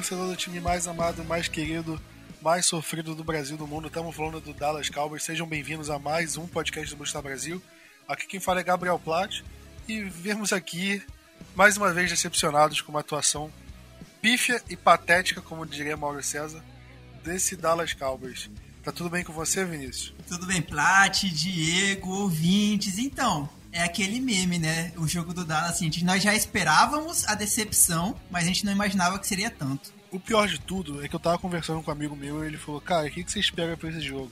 Torcedor do time mais amado, mais querido, mais sofrido do Brasil do mundo. Estamos falando do Dallas Cowboys. Sejam bem-vindos a mais um podcast do Bustar Brasil. Aqui quem fala é Gabriel Platt e vemos aqui mais uma vez decepcionados com uma atuação pífia e patética, como diria Mauro César, desse Dallas Cowboys. Tá tudo bem com você, Vinícius? Tudo bem, Plat, Diego, ouvintes. Então, é aquele meme, né? O jogo do Dallas, assim, nós já esperávamos a decepção, mas a gente não imaginava que seria tanto. O pior de tudo é que eu tava conversando com um amigo meu e ele falou, cara, o que, que você espera pra esse jogo?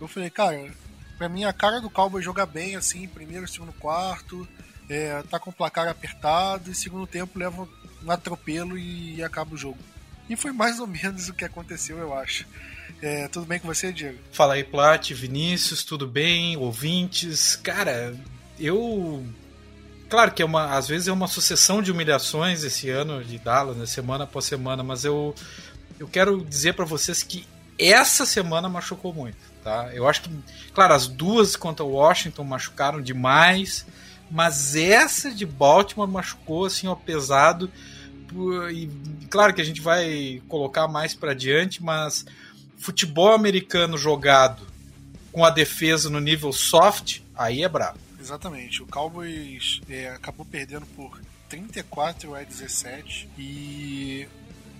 Eu falei, cara, pra mim a cara do Cowboy joga bem, assim, primeiro, segundo, quarto, é, tá com o placar apertado e segundo tempo leva um atropelo e acaba o jogo. E foi mais ou menos o que aconteceu, eu acho. É, tudo bem com você, Diego? Fala aí, Plat, Vinícius, tudo bem? Ouvintes? Cara, eu. Claro que é uma, às vezes é uma sucessão de humilhações esse ano de Dallas, né, semana após semana, mas eu, eu quero dizer para vocês que essa semana machucou muito, tá? Eu acho que, claro, as duas contra Washington machucaram demais, mas essa de Baltimore machucou assim, ó, pesado. E claro que a gente vai colocar mais para diante, mas futebol americano jogado com a defesa no nível soft, aí é brabo. Exatamente. O Cowboys é, acabou perdendo por 34 a 17 e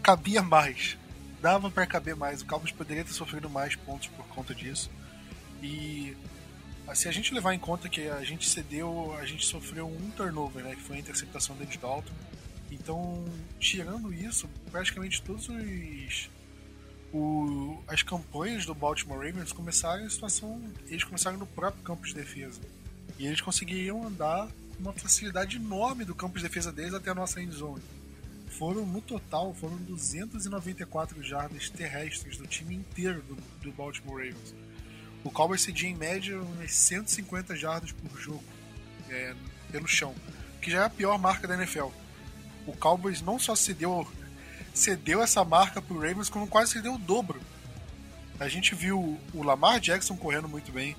cabia mais. Dava para caber mais. O Cowboys poderia ter sofrido mais pontos por conta disso. E se a gente levar em conta que a gente cedeu, a gente sofreu um turnover, né, que foi a interceptação de Dalton. Então, tirando isso, praticamente todos os o, as campanhas do Baltimore Ravens começaram em situação, eles começaram no próprio campo de defesa. E eles conseguiriam andar com uma facilidade enorme do campo de defesa deles até a nossa end zone. Foram, no total, foram 294 jardas terrestres do time inteiro do, do Baltimore Ravens. O Cowboys cedia em média umas 150 jardas por jogo é, pelo chão, que já é a pior marca da NFL. O Cowboys não só cedeu, cedeu essa marca para o Ravens, como quase cedeu o dobro. A gente viu o Lamar Jackson correndo muito bem,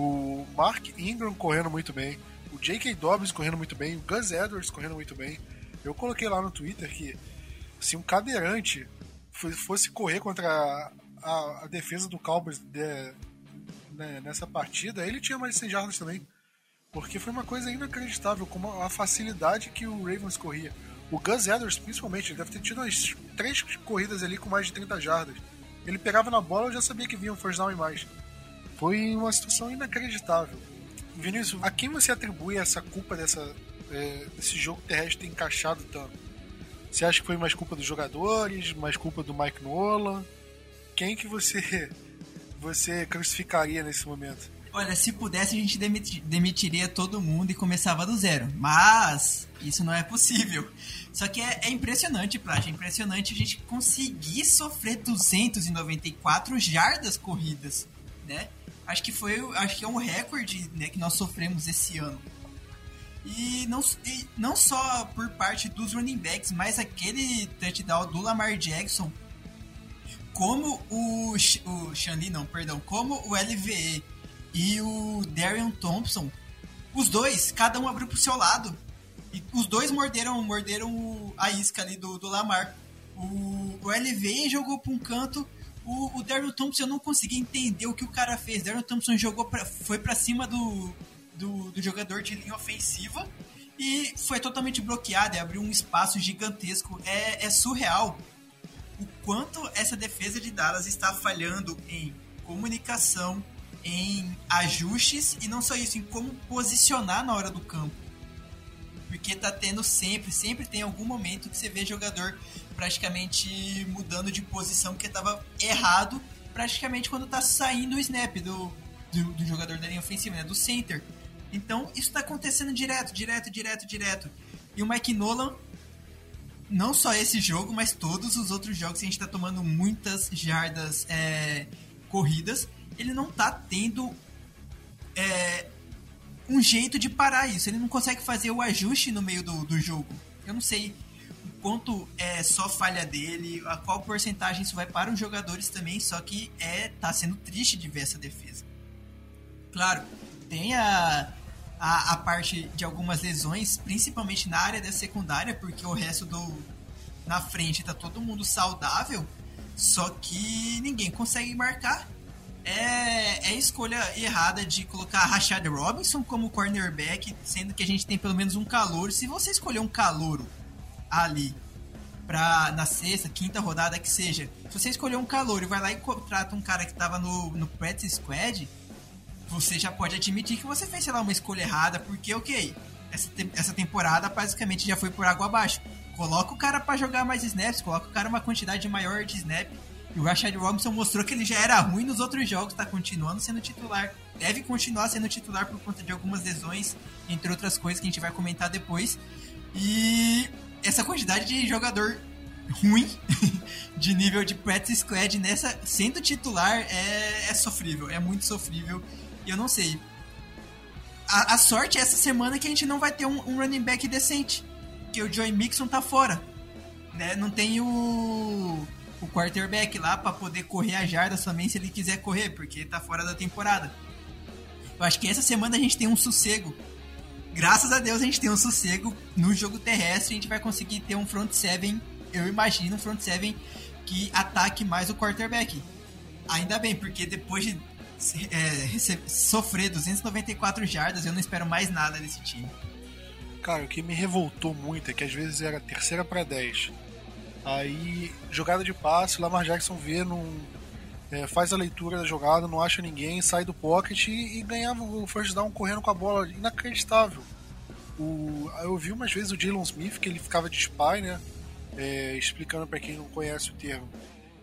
o Mark Ingram correndo muito bem, o J.K. Dobbins correndo muito bem, o Gus Edwards correndo muito bem. Eu coloquei lá no Twitter que se um cadeirante fosse correr contra a, a, a defesa do Cowboys de, né, nessa partida, ele tinha mais de 100 jardas também. Porque foi uma coisa inacreditável como a facilidade que o Ravens corria. O Gus Edwards, principalmente, ele deve ter tido umas três corridas ali com mais de 30 jardas. Ele pegava na bola e já sabia que vinha um first down e mais. Foi uma situação inacreditável. Vinícius, a quem você atribui essa culpa dessa, é, desse jogo terrestre ter encaixado tanto? Você acha que foi mais culpa dos jogadores, mais culpa do Mike Nolan? Quem que você você crucificaria nesse momento? Olha, se pudesse a gente demitiria todo mundo e começava do zero. Mas isso não é possível. Só que é, é impressionante, Plat, é impressionante a gente conseguir sofrer 294 jardas corridas, né? Acho que foi acho que é um recorde né, que nós sofremos esse ano. E não, e não só por parte dos running backs, mas aquele touchdown do Lamar Jackson, como o, o não, perdão, como o LVE e o Darian Thompson, os dois, cada um abriu pro seu lado. E os dois morderam, morderam a isca ali do, do Lamar. O, o LVE jogou para um canto o, o Daryl Thompson eu não consegui entender o que o cara fez. Daryl Thompson jogou pra, foi para cima do, do, do, jogador de linha ofensiva e foi totalmente bloqueado e abriu um espaço gigantesco. É, é surreal o quanto essa defesa de Dallas está falhando em comunicação, em ajustes e não só isso, em como posicionar na hora do campo. Porque tá tendo sempre, sempre tem algum momento que você vê jogador praticamente mudando de posição porque estava errado praticamente quando está saindo o snap do, do, do, jogador da linha ofensiva, né, do center. Então isso está acontecendo direto, direto, direto, direto. E o Mike Nolan, não só esse jogo, mas todos os outros jogos que a gente está tomando muitas jardas é, corridas, ele não está tendo é, um jeito de parar isso. Ele não consegue fazer o ajuste no meio do, do jogo. Eu não sei quanto é só falha dele, a qual porcentagem isso vai para os jogadores também, só que é tá sendo triste de ver essa defesa. Claro, tem a, a, a parte de algumas lesões, principalmente na área da secundária, porque o resto do na frente tá todo mundo saudável, só que ninguém consegue marcar. É, é escolha errada de colocar Rashad Robinson como cornerback, sendo que a gente tem pelo menos um calor. Se você escolher um calouro ali pra, na sexta, quinta rodada que seja, se você escolher um calor e vai lá e contrata um cara que tava no, no squad, você já pode admitir que você fez, sei lá, uma escolha errada, porque, ok, essa, te essa temporada basicamente já foi por água abaixo. Coloca o cara para jogar mais snaps, coloca o cara uma quantidade maior de snap. O Rashad Robinson mostrou que ele já era ruim nos outros jogos, tá continuando sendo titular. Deve continuar sendo titular por conta de algumas lesões, entre outras coisas que a gente vai comentar depois. E essa quantidade de jogador ruim de nível de practice squad nessa sendo titular é, é sofrível, é muito sofrível. E eu não sei. A, a, sorte é essa semana que a gente não vai ter um, um running back decente. Que o Joey Mixon tá fora. Né? Não tem o, o quarterback lá para poder correr a jardas também se ele quiser correr, porque tá fora da temporada. Eu acho que essa semana a gente tem um sossego. Graças a Deus a gente tem um sossego no jogo terrestre. A gente vai conseguir ter um front seven. Eu imagino um front seven que ataque mais o quarterback. Ainda bem, porque depois de é, sofrer 294 jardas, eu não espero mais nada desse time. Cara, o que me revoltou muito é que às vezes era terceira para 10. Aí, jogada de passe, Lamar Jackson vê, num, é, faz a leitura da jogada, não acha ninguém, sai do pocket e, e ganhava o first down correndo com a bola. Inacreditável. O, eu vi umas vezes o Jalen Smith, que ele ficava de spy, né? É, explicando para quem não conhece o termo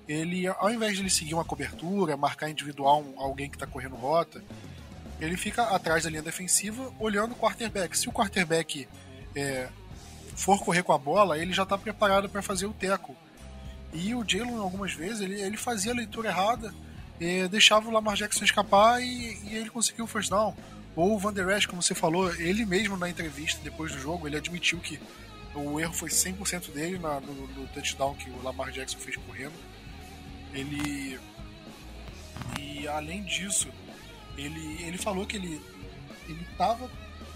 ele, ao invés de ele seguir uma cobertura, marcar individual alguém que está correndo rota, ele fica atrás da linha defensiva olhando o quarterback. Se o quarterback é, for correr com a bola, ele já está preparado para fazer o teco. E o Jalen, algumas vezes, ele, ele fazia a leitura errada, deixava o Lamar Jackson escapar e, e ele conseguiu o first down. Ou o Van Der Esch, como você falou, ele mesmo na entrevista depois do jogo, ele admitiu que o erro foi 100% dele na, no, no touchdown que o Lamar Jackson fez correndo. Ele. E além disso, ele, ele falou que ele, ele.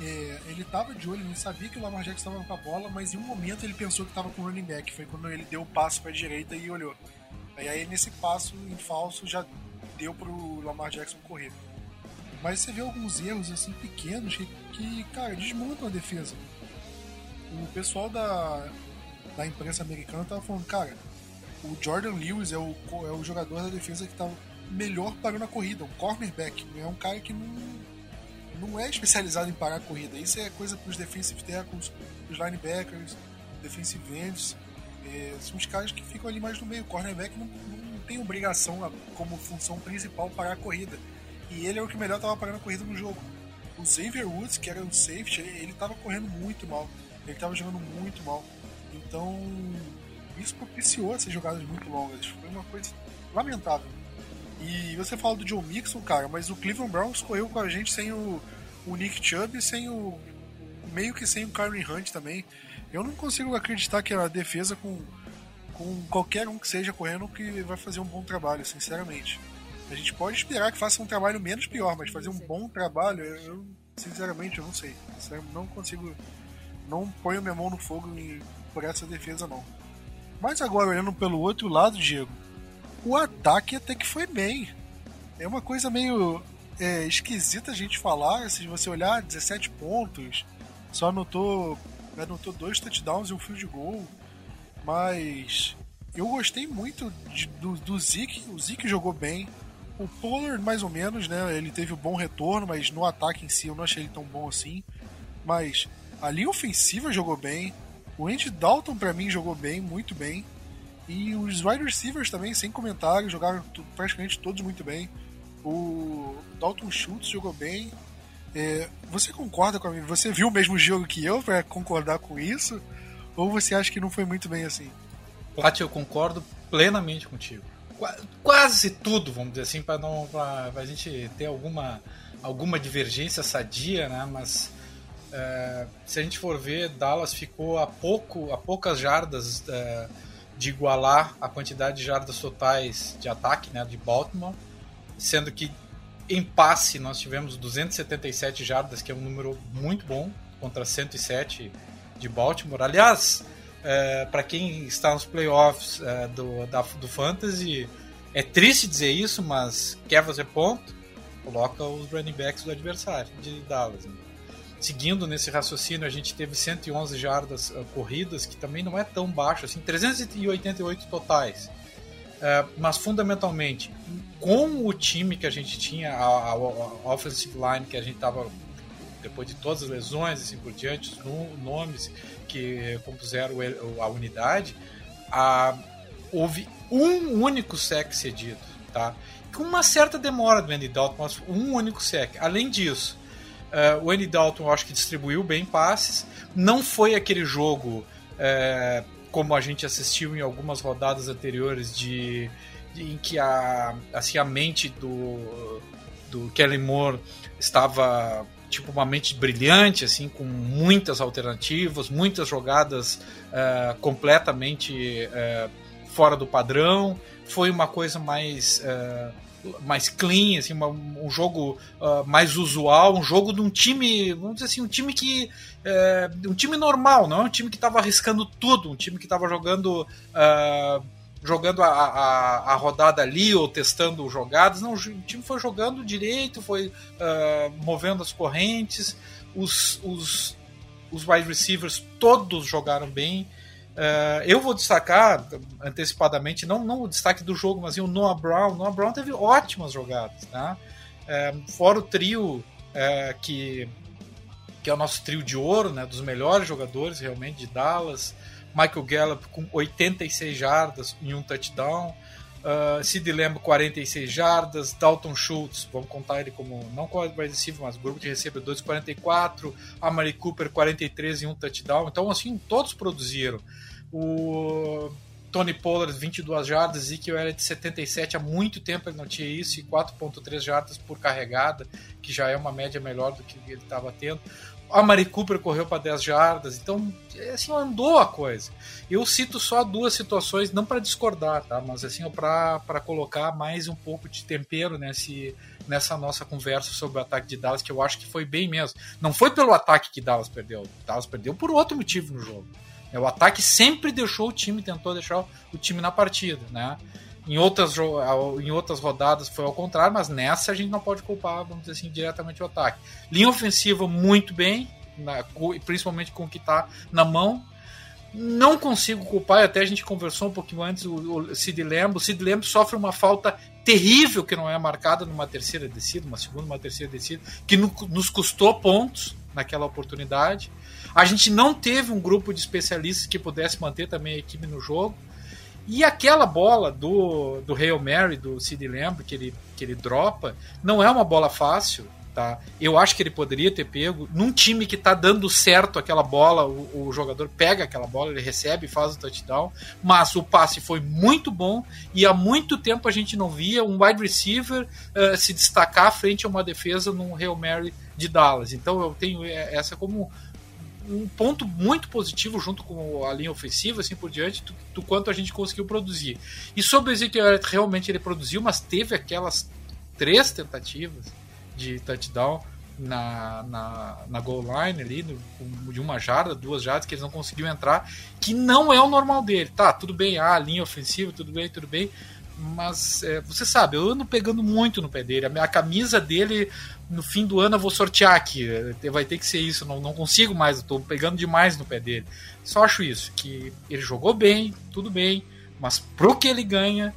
É, ele tava de olho, ele sabia que o Lamar Jackson estava com a bola, mas em um momento ele pensou que estava com o running back. Foi quando ele deu o passo para a direita e olhou. E aí nesse passo em falso já deu pro Lamar Jackson correr. Mas você vê alguns erros assim pequenos que, que cara, desmontam a defesa. O pessoal da, da imprensa americana tava falando, cara, o Jordan Lewis é o, é o jogador da defesa que está melhor parando a corrida, um cornerback. É um cara que não, não é especializado em parar a corrida. Isso é coisa para os defensive tackles, os linebackers, defensive ends. É, são os caras que ficam ali mais no meio. O cornerback não, não tem obrigação como função principal parar a corrida. E ele é o que melhor estava parando a corrida no jogo. O Xavier Woods, que era o safety, ele estava correndo muito mal. Ele estava jogando muito mal. Então, isso propiciou essas jogadas muito longas. Foi uma coisa lamentável. E você fala do Joe Mixon, cara, mas o Cleveland Browns correu com a gente sem o, o Nick Chubb sem o. meio que sem o Kyrie Hunt também. Eu não consigo acreditar que a defesa com, com qualquer um que seja correndo que vai fazer um bom trabalho, sinceramente. A gente pode esperar que faça um trabalho menos pior, mas fazer um bom trabalho, eu sinceramente eu não sei. Eu não consigo. Não ponho minha mão no fogo por essa defesa, não. Mas agora, olhando pelo outro lado, Diego, o ataque até que foi bem. É uma coisa meio é, esquisita a gente falar. Se você olhar, 17 pontos, só anotou, anotou dois touchdowns e um field goal. Mas eu gostei muito de, do, do Zeke. O Zeke jogou bem. O Pollard, mais ou menos, né? Ele teve um bom retorno, mas no ataque em si eu não achei ele tão bom assim. Mas a linha ofensiva jogou bem. O Andy Dalton, para mim, jogou bem, muito bem. E os wide receivers também, sem comentário, jogaram praticamente todos muito bem. O Dalton Schultz jogou bem. É, você concorda com a mim? Você viu o mesmo jogo que eu para concordar com isso? Ou você acha que não foi muito bem assim? Plat, eu concordo plenamente contigo. Quase tudo, vamos dizer assim, para não gente ter alguma alguma divergência sadia, né? Mas é, se a gente for ver, Dallas ficou a pouco, a poucas jardas é, de igualar a quantidade de jardas totais de ataque, né, de Baltimore, sendo que em passe nós tivemos 277 jardas, que é um número muito bom contra 107 de Baltimore. Aliás, é, para quem está nos playoffs é, do, da, do Fantasy, é triste dizer isso, mas quer fazer ponto, coloca os running backs do adversário, de Dallas. Né? Seguindo nesse raciocínio, a gente teve 111 jardas uh, corridas, que também não é tão baixo assim, 388 totais. Uh, mas fundamentalmente, com o time que a gente tinha, a, a, a offensive line que a gente estava depois de todas as lesões assim por diante, os nomes que compuseram a unidade, houve um único sec cedido, tá? Com uma certa demora do Andy Dalton, mas um único sec. Além disso, uh, o Andy Dalton eu acho que distribuiu bem passes. Não foi aquele jogo uh, como a gente assistiu em algumas rodadas anteriores de, de em que a, assim, a mente do, do Kelly Moore estava tipo uma mente brilhante, assim, com muitas alternativas, muitas jogadas uh, completamente uh, fora do padrão. Foi uma coisa mais uh, mais clean, assim, uma, um jogo mais usual, um jogo de um time, vamos dizer assim, um time que um time normal, não é um time que estava arriscando tudo, um time que estava jogando jogando a, a, a, rodada ali ou testando jogadas. Não, o time foi jogando direito, foi uh, movendo as correntes. Os, os, os wide receivers todos jogaram bem. Uh, eu vou destacar antecipadamente, não, não o destaque do jogo, mas o Noah Brown. Noah Brown teve ótimas jogadas. Tá? Uh, fora o trio que, que é o nosso trio de ouro, né, dos melhores jogadores realmente de Dallas. Michael Gallup com 86 jardas e um touchdown. Sid Lamb 46 jardas, Dalton Schultz, vamos contar ele como não wide receiver, mas grupo de recebedores 44, Amari Cooper 43 e um touchdown. Então assim, todos produziram. O Tony Pollard 22 jardas, Ezekiel Elliott 77, há muito tempo ele não tinha isso e 4.3 jardas por carregada, que já é uma média melhor do que ele estava tendo. A Mari Cooper correu para 10 jardas, então assim andou a coisa. Eu cito só duas situações, não para discordar, tá? Mas assim para colocar mais um pouco de tempero nesse, nessa nossa conversa sobre o ataque de Dallas, que eu acho que foi bem mesmo. Não foi pelo ataque que Dallas perdeu, Dallas perdeu por outro motivo no jogo. É, o ataque sempre deixou o time, tentou deixar o time na partida, né? Em outras, em outras rodadas foi ao contrário, mas nessa a gente não pode culpar, vamos dizer assim, diretamente o ataque. Linha ofensiva muito bem, na, principalmente com o que está na mão. Não consigo culpar, até a gente conversou um pouquinho antes, o, o Sid. O Sid Lamb sofre uma falta terrível que não é marcada numa terceira descida, uma segunda, uma terceira descida, que no, nos custou pontos naquela oportunidade. A gente não teve um grupo de especialistas que pudesse manter também a equipe no jogo. E aquela bola do, do Hail Mary, do Sid Lamb, que ele, que ele dropa, não é uma bola fácil. Tá? Eu acho que ele poderia ter pego. Num time que está dando certo aquela bola, o, o, jogador pega aquela bola, ele recebe faz o touchdown. Mas o passe foi muito bom e há muito tempo a gente não via um wide receiver uh, se destacar frente a uma defesa num Hail Mary de Dallas. Então eu tenho eh, essa como um ponto muito positivo junto com a linha ofensiva, assim por diante, do, do quanto a gente conseguiu produzir. E sobre o Ezekiel Elliott, realmente ele produziu, mas teve aquelas três tentativas de touchdown na, na, na goal line ali, de uma jarda, duas jardas, que eles não conseguiu entrar, que não é o normal dele. Tá, tudo bem, ah, linha ofensiva, tudo bem, tudo bem, mas é, você sabe, eu ando pegando muito no pé dele. A, a camisa dele, no fim do ano, eu vou sortear aqui. Vai ter que ser isso, não, não consigo mais, eu tô pegando demais no pé dele. Só acho isso, que ele jogou bem, tudo bem, mas pro que ele ganha,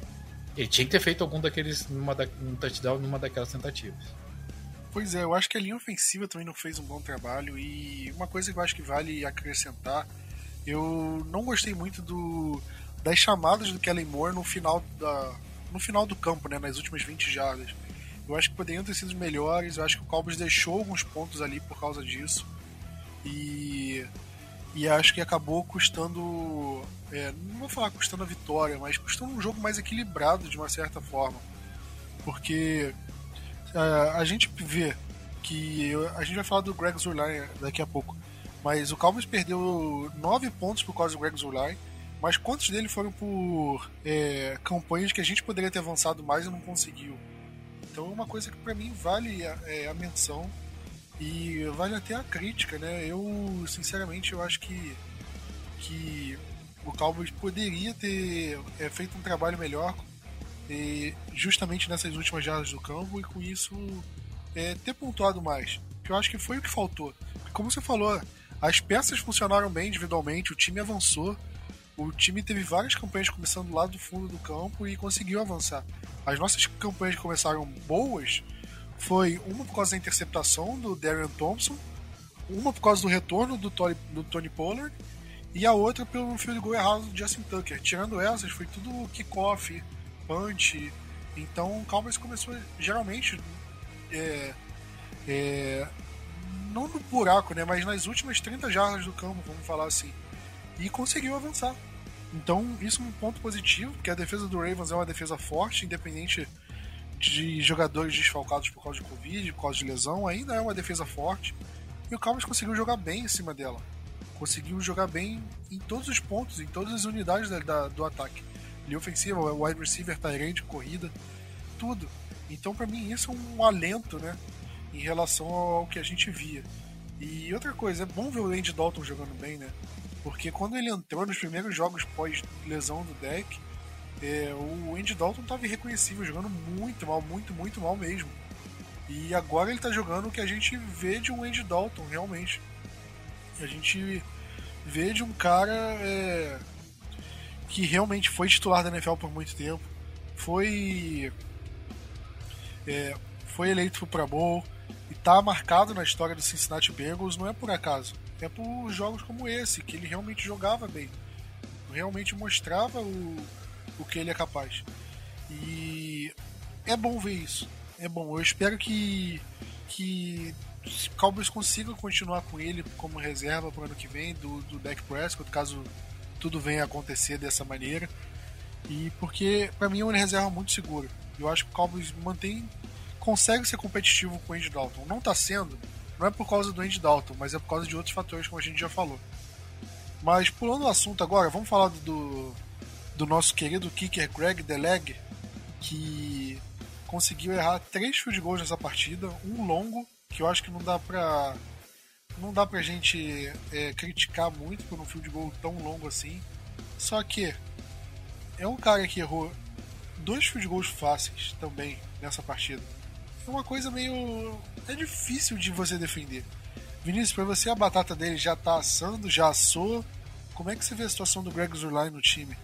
ele tinha que ter feito algum daqueles, numa da, um touchdown numa daquelas tentativas. Pois é, eu acho que a linha ofensiva também não fez um bom trabalho e uma coisa que eu acho que vale acrescentar, eu não gostei muito do das chamadas do Kellen Moore no final, da, no final do campo, né, nas últimas 20 jardas. Eu acho que poderiam ter sido melhores, eu acho que o Cowboys deixou alguns pontos ali por causa disso. E, e acho que acabou custando. É, não vou falar custando a vitória, mas custando um jogo mais equilibrado de uma certa forma. Porque é, a gente vê que. A gente vai falar do Greg Zurline daqui a pouco. Mas o Cowboys perdeu 9 pontos por causa do Greg Zurline mas quantos dele foram por é, campanhas que a gente poderia ter avançado mais e não conseguiu? Então é uma coisa que para mim vale a, é, a, menção e vale até a crítica, né? Eu, sinceramente, eu acho que, que o Cowboys poderia ter é, feito um trabalho melhor e, justamente nessas últimas jardas do campo e com isso é, ter pontuado mais. Que eu acho que foi o que faltou. Como você falou, as peças funcionaram bem individualmente, o time avançou, o time teve várias campanhas começando lá do fundo do campo e conseguiu avançar. As nossas campanhas que começaram boas foi uma por causa da interceptação do Darian Thompson, uma por causa do retorno do Tony, do Tony Pollard e a outra pelo field goal errado do Justin Tucker. Tirando essas, foi tudo kickoff, punch. Então o Cowboys começou geralmente é, é, não no buraco, né, mas nas últimas 30 jardas do campo, vamos falar assim, e conseguiu avançar. Então, isso é um ponto positivo, porque a defesa do Ravens é uma defesa forte, independente de jogadores desfalcados por causa de Covid, por causa de lesão, ainda é uma defesa forte. E o Cowboys conseguiu jogar bem em cima dela. Conseguiu jogar bem em todos os pontos, em todas as unidades da, da, do ataque. Linha ofensiva, wide receiver, tight corrida, tudo. Então, para mim, isso é um alento, né? Em relação ao que a gente via. E outra coisa, é bom ver o Andy Dalton jogando bem, né? Porque quando ele entrou nos primeiros jogos pós-lesão do deck, é, o Andy Dalton estava irreconhecível, jogando muito mal, muito, muito mal mesmo. E agora ele está jogando o que a gente vê de um Andy Dalton, realmente. A gente vê de um cara é, que realmente foi titular da NFL por muito tempo, foi é, foi eleito Pro Bowl e está marcado na história do Cincinnati Bengals, não é por acaso. Por jogos como esse, que ele realmente jogava bem. Realmente mostrava o, o que ele é capaz. E é bom ver isso. É bom. Eu espero que, que Cowboys consigam continuar com ele como reserva para o ano que vem do, do Dak Prescott, caso tudo venha a acontecer dessa maneira. E porque para mim é uma reserva muito segura. Eu acho que o Cowboys mantém consegue ser competitivo com o Andy Dalton. Não está sendo, não é por causa do Andy Dalton, mas é por causa de outros fatores como a gente já falou. Mas pulando o assunto agora, vamos falar do, do nosso querido kicker Greg Deleg, que conseguiu errar três field goals nessa partida, um longo, que eu acho que não dá pra não dá pra gente é, criticar muito por um field goal tão longo assim. Só que é um cara que errou dois field goals fáceis também nessa partida. É uma coisa meio. É difícil de você defender. Vinícius, pra você a batata dele já tá assando, já assou. Como é que você vê a situação do Greg Zurline no time?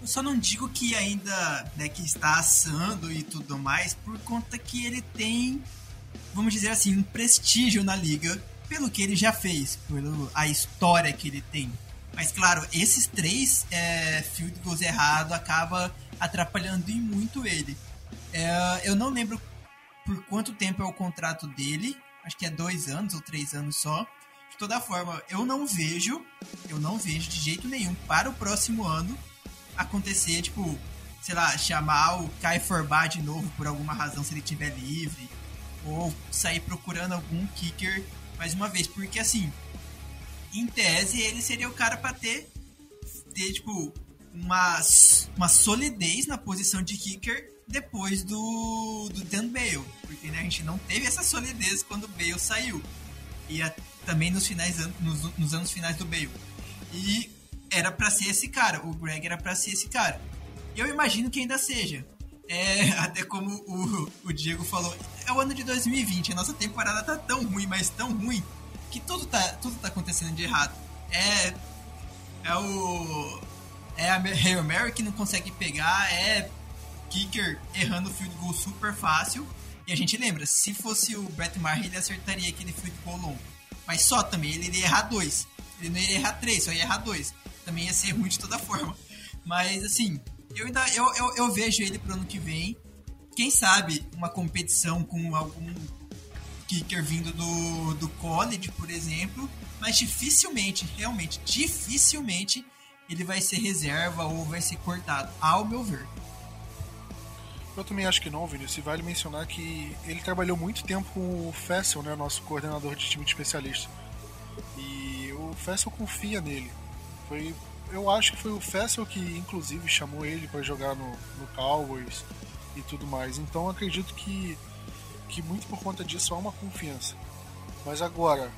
Eu só não digo que ainda né, que está assando e tudo mais, por conta que ele tem, vamos dizer assim, um prestígio na liga pelo que ele já fez, pela história que ele tem. Mas claro, esses três é, field goals errados acaba atrapalhando em muito ele. É, eu não lembro por quanto tempo é o contrato dele, acho que é dois anos ou três anos só. De toda forma, eu não vejo, eu não vejo de jeito nenhum para o próximo ano acontecer, tipo, sei lá, chamar o Kai Forbar de novo por alguma razão se ele estiver livre, ou sair procurando algum kicker mais uma vez, porque assim, em tese ele seria o cara para ter, ter tipo uma, uma solidez na posição de kicker depois do, do Dan Bale, porque né, a gente não teve essa solidez quando o Bale saiu e a, também nos finais nos, nos anos finais do Bale. E era para ser esse cara, o Greg era para ser esse cara. Eu imagino que ainda seja. É, até como o, o Diego falou, é o ano de 2020, a nossa temporada tá tão ruim, mas tão ruim, que tudo tá, tudo tá acontecendo de errado. É, é o. É a Hail Mary que não consegue pegar, é kicker errando o field goal super fácil. E a gente lembra, se fosse o Brett Maher, ele acertaria aquele field goal longo. Mas só também, ele iria errar dois. Ele não iria errar três, só ia errar dois também ia ser ruim de toda forma. Mas assim, eu ainda eu, eu, eu vejo ele pro ano que vem. Quem sabe uma competição com algum kicker vindo do, do college, por exemplo. Mas dificilmente, realmente, dificilmente ele vai ser reserva ou vai ser cortado, ao meu ver. Eu também acho que não, Vinícius. E vale mencionar que ele trabalhou muito tempo com o Fessel, né, nosso coordenador de time de especialista. E o Fessel confia nele. Foi, eu acho que foi o Fessel que, inclusive, chamou ele para jogar no, no Cowboys e tudo mais. Então acredito que, que muito por conta disso há uma confiança. Mas agora,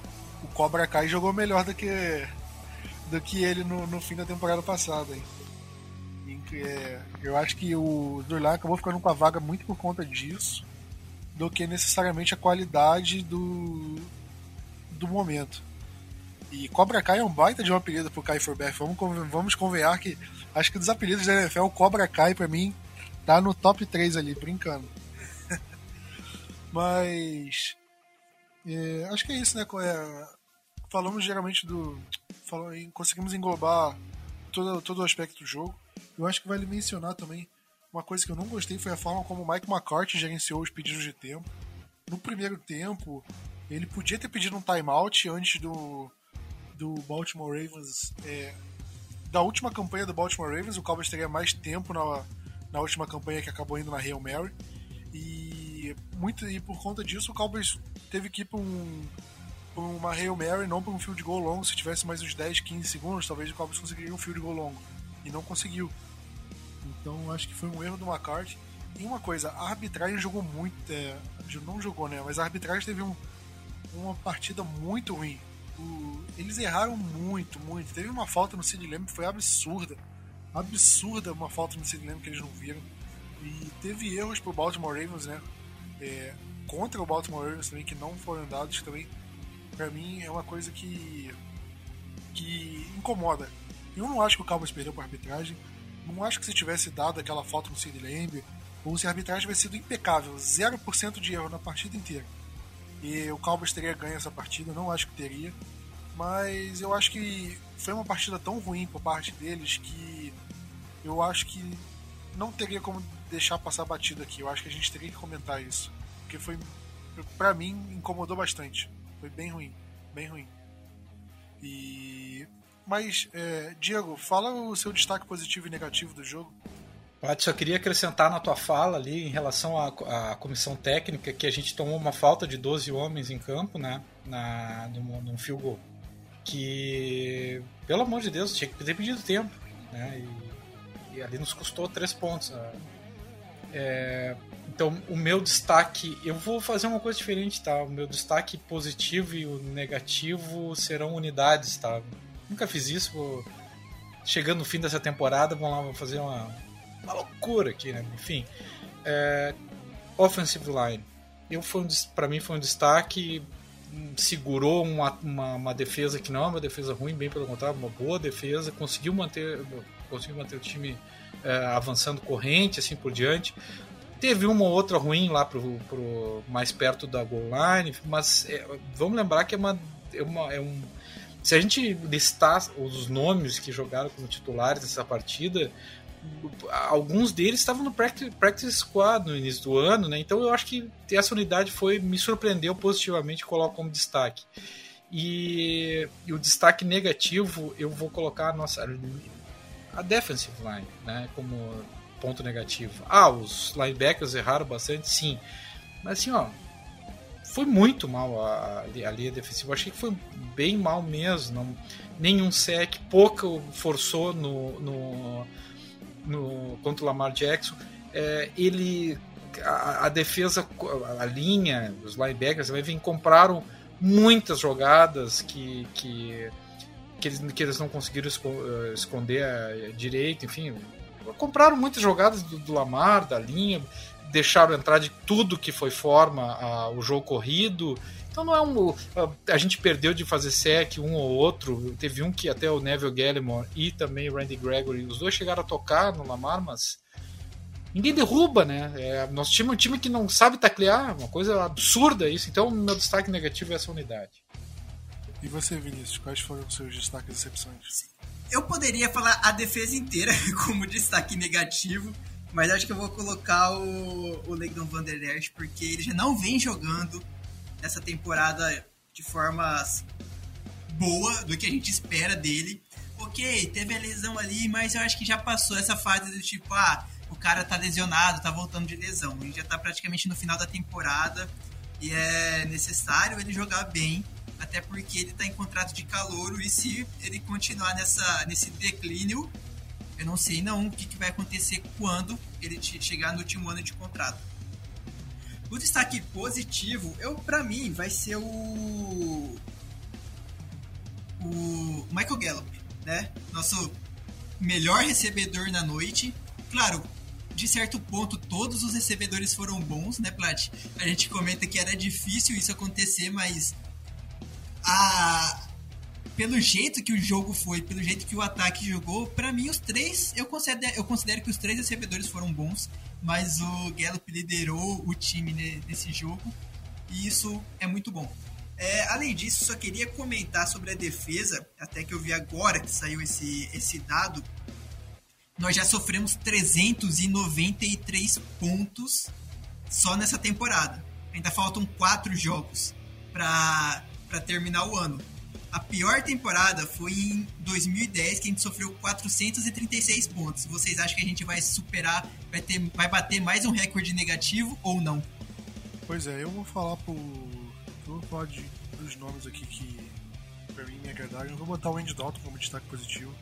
o Cobra Kai jogou melhor do que do que ele no, no fim da temporada passada. Hein? É, eu acho que o Durlan acabou ficando com a vaga muito por conta disso, do que necessariamente a qualidade do, do momento. E Cobra Kai é um baita de um apelido pro Kai Forbath. Vamos, vamos convenhar que acho que dos apelidos da NFL, Cobra Kai, pra mim, tá no top 3 ali, brincando. Mas. É, acho que é isso, né? É, falamos geralmente do. Falamos, conseguimos englobar todo, todo o aspecto do jogo. Eu acho que vale mencionar também uma coisa que eu não gostei foi a forma como o Mike McCarthy gerenciou os pedidos de tempo. No primeiro tempo, ele podia ter pedido um timeout antes do, do Baltimore Ravens. É, da última campanha do Baltimore Ravens, o Cowboys teria mais tempo na, na última campanha que acabou indo na Hail Mary. E, muito, e por conta disso, o Cowboys teve que ir para um, uma Hail Mary, não para um field goal longo. Se tivesse mais uns 10, 15 segundos, talvez o Cowboys conseguiria um field goal longo. E não conseguiu. Então acho que foi um erro do McCarthy. E uma coisa, a arbitragem jogou muito. É, não jogou, né? Mas a arbitragem teve um, uma partida muito ruim. O, eles erraram muito, muito. Teve uma falta no Sid Lamb que foi absurda. Absurda uma falta no Sid Lamb que eles não viram. E teve erros pro Baltimore Ravens, né? É, contra o Baltimore Ravens também, que não foram dados também. Pra mim é uma coisa que. que incomoda. Eu não acho que o Cowboys perdeu por arbitragem. Não acho que se tivesse dado aquela falta no Sid Lamb, ou se a arbitragem tivesse sido impecável, 0% de erro na partida inteira. E o Cowboys teria ganho essa partida, não acho que teria. Mas eu acho que foi uma partida tão ruim por parte deles que eu acho que não teria como deixar passar batido aqui. Eu acho que a gente teria que comentar isso. Porque foi, para mim, incomodou bastante. Foi bem ruim, bem ruim. E mas, é, Diego, fala o seu destaque positivo e negativo do jogo. Pat, só queria acrescentar na tua fala ali em relação à, à, comissão técnica que a gente tomou uma falta de 12 homens em campo, né? Na, num, num field goal. Que, pelo amor de Deus, tinha que ter pedido tempo, né? E, e ali nos custou três pontos. Né? É, então, o meu destaque, eu vou fazer uma coisa diferente, tá? O meu destaque positivo e o negativo serão unidades, tá? Nunca fiz isso. Vou... Chegando no fim dessa temporada, vamos lá, vou fazer uma, uma loucura aqui, né? Enfim. É... Offensive line. Eu foi um, para mim foi um destaque. Segurou uma, uma, uma, defesa que não é uma defesa ruim, bem pelo contrário, uma boa defesa. Conseguiu manter, conseguiu manter o time é, avançando corrente, assim por diante. Teve uma ou outra ruim lá pro, pro mais perto da goal line, mas é, vamos lembrar que é, uma, é, uma, é um se a gente listar os nomes que jogaram como titulares nessa partida, alguns deles estavam no practice, squad no início do ano, né? Então eu acho que essa unidade foi me surpreendeu positivamente, coloco como destaque. E, e, o destaque negativo eu vou colocar a nossa a defensive line, né, como ponto negativo. Ah, os linebackers erraram bastante, sim. Mas assim, ó, foi muito mal a, a, linha defensiva. Achei que foi bem mal mesmo. Não, nenhum sec, pouco forçou no, no, no contra o Lamar Jackson. É, ele a, a, defesa, a linha, os linebackers também compraram muitas jogadas que, que, que, eles, que eles não conseguiram eh, esconder eh, direito, enfim. Compraram muitas jogadas do, do Lamar, da linha, deixaram entrar de tudo que foi forma a, o jogo corrido. Então não é um. A, a, gente perdeu de fazer sec um ou outro. Teve um que até o Neville Gallimore e também o Randy Gregory, os dois chegaram a tocar no Lamar, mas ninguém derruba, né? É, nosso time é um time que não sabe taclear, uma coisa absurda isso. Então, meu destaque negativo é essa unidade. E você, Vinícius, quais foram os seus destaques e decepções? Eu poderia falar a defesa inteira como destaque negativo, mas acho que eu vou colocar o, o Legdon Van Der Esch, porque ele já não vem jogando nessa temporada de forma boa do que a gente espera dele. Ok, teve a lesão ali, mas eu acho que já passou essa fase do tipo, ah, o cara tá lesionado, tá voltando de lesão. Ele já tá praticamente no final da temporada e é necessário ele jogar bem, até porque ele tá em contrato de calouro e se ele continuar nessa, nesse declínio, eu não sei não o que, que vai acontecer quando ele chegar no último ano de contrato. O destaque positivo, eu para mim vai ser o o Michael Gallup, né? Nosso melhor recebedor na noite. Claro, de certo ponto, todos os recebedores foram bons, né, Plat? A gente comenta que era difícil isso acontecer, mas a... pelo jeito que o jogo foi, pelo jeito que o ataque jogou, para mim os três, eu considero, eu considero que os três recebedores foram bons, mas o Gallup liderou o time nesse jogo e isso é muito bom. É, além disso, só queria comentar sobre a defesa, até que eu vi agora que saiu esse, esse dado. Nós já sofremos 393 pontos só nessa temporada. Ainda faltam quatro jogos para terminar o ano. A pior temporada foi em 2010, que a gente sofreu 436 pontos. Vocês acham que a gente vai superar, vai, ter, vai bater mais um recorde negativo ou não? Pois é, eu vou falar por vou falar de, dos nomes aqui que pra mim me agradaram. Eu vou botar o Andy Dalton como destaque positivo.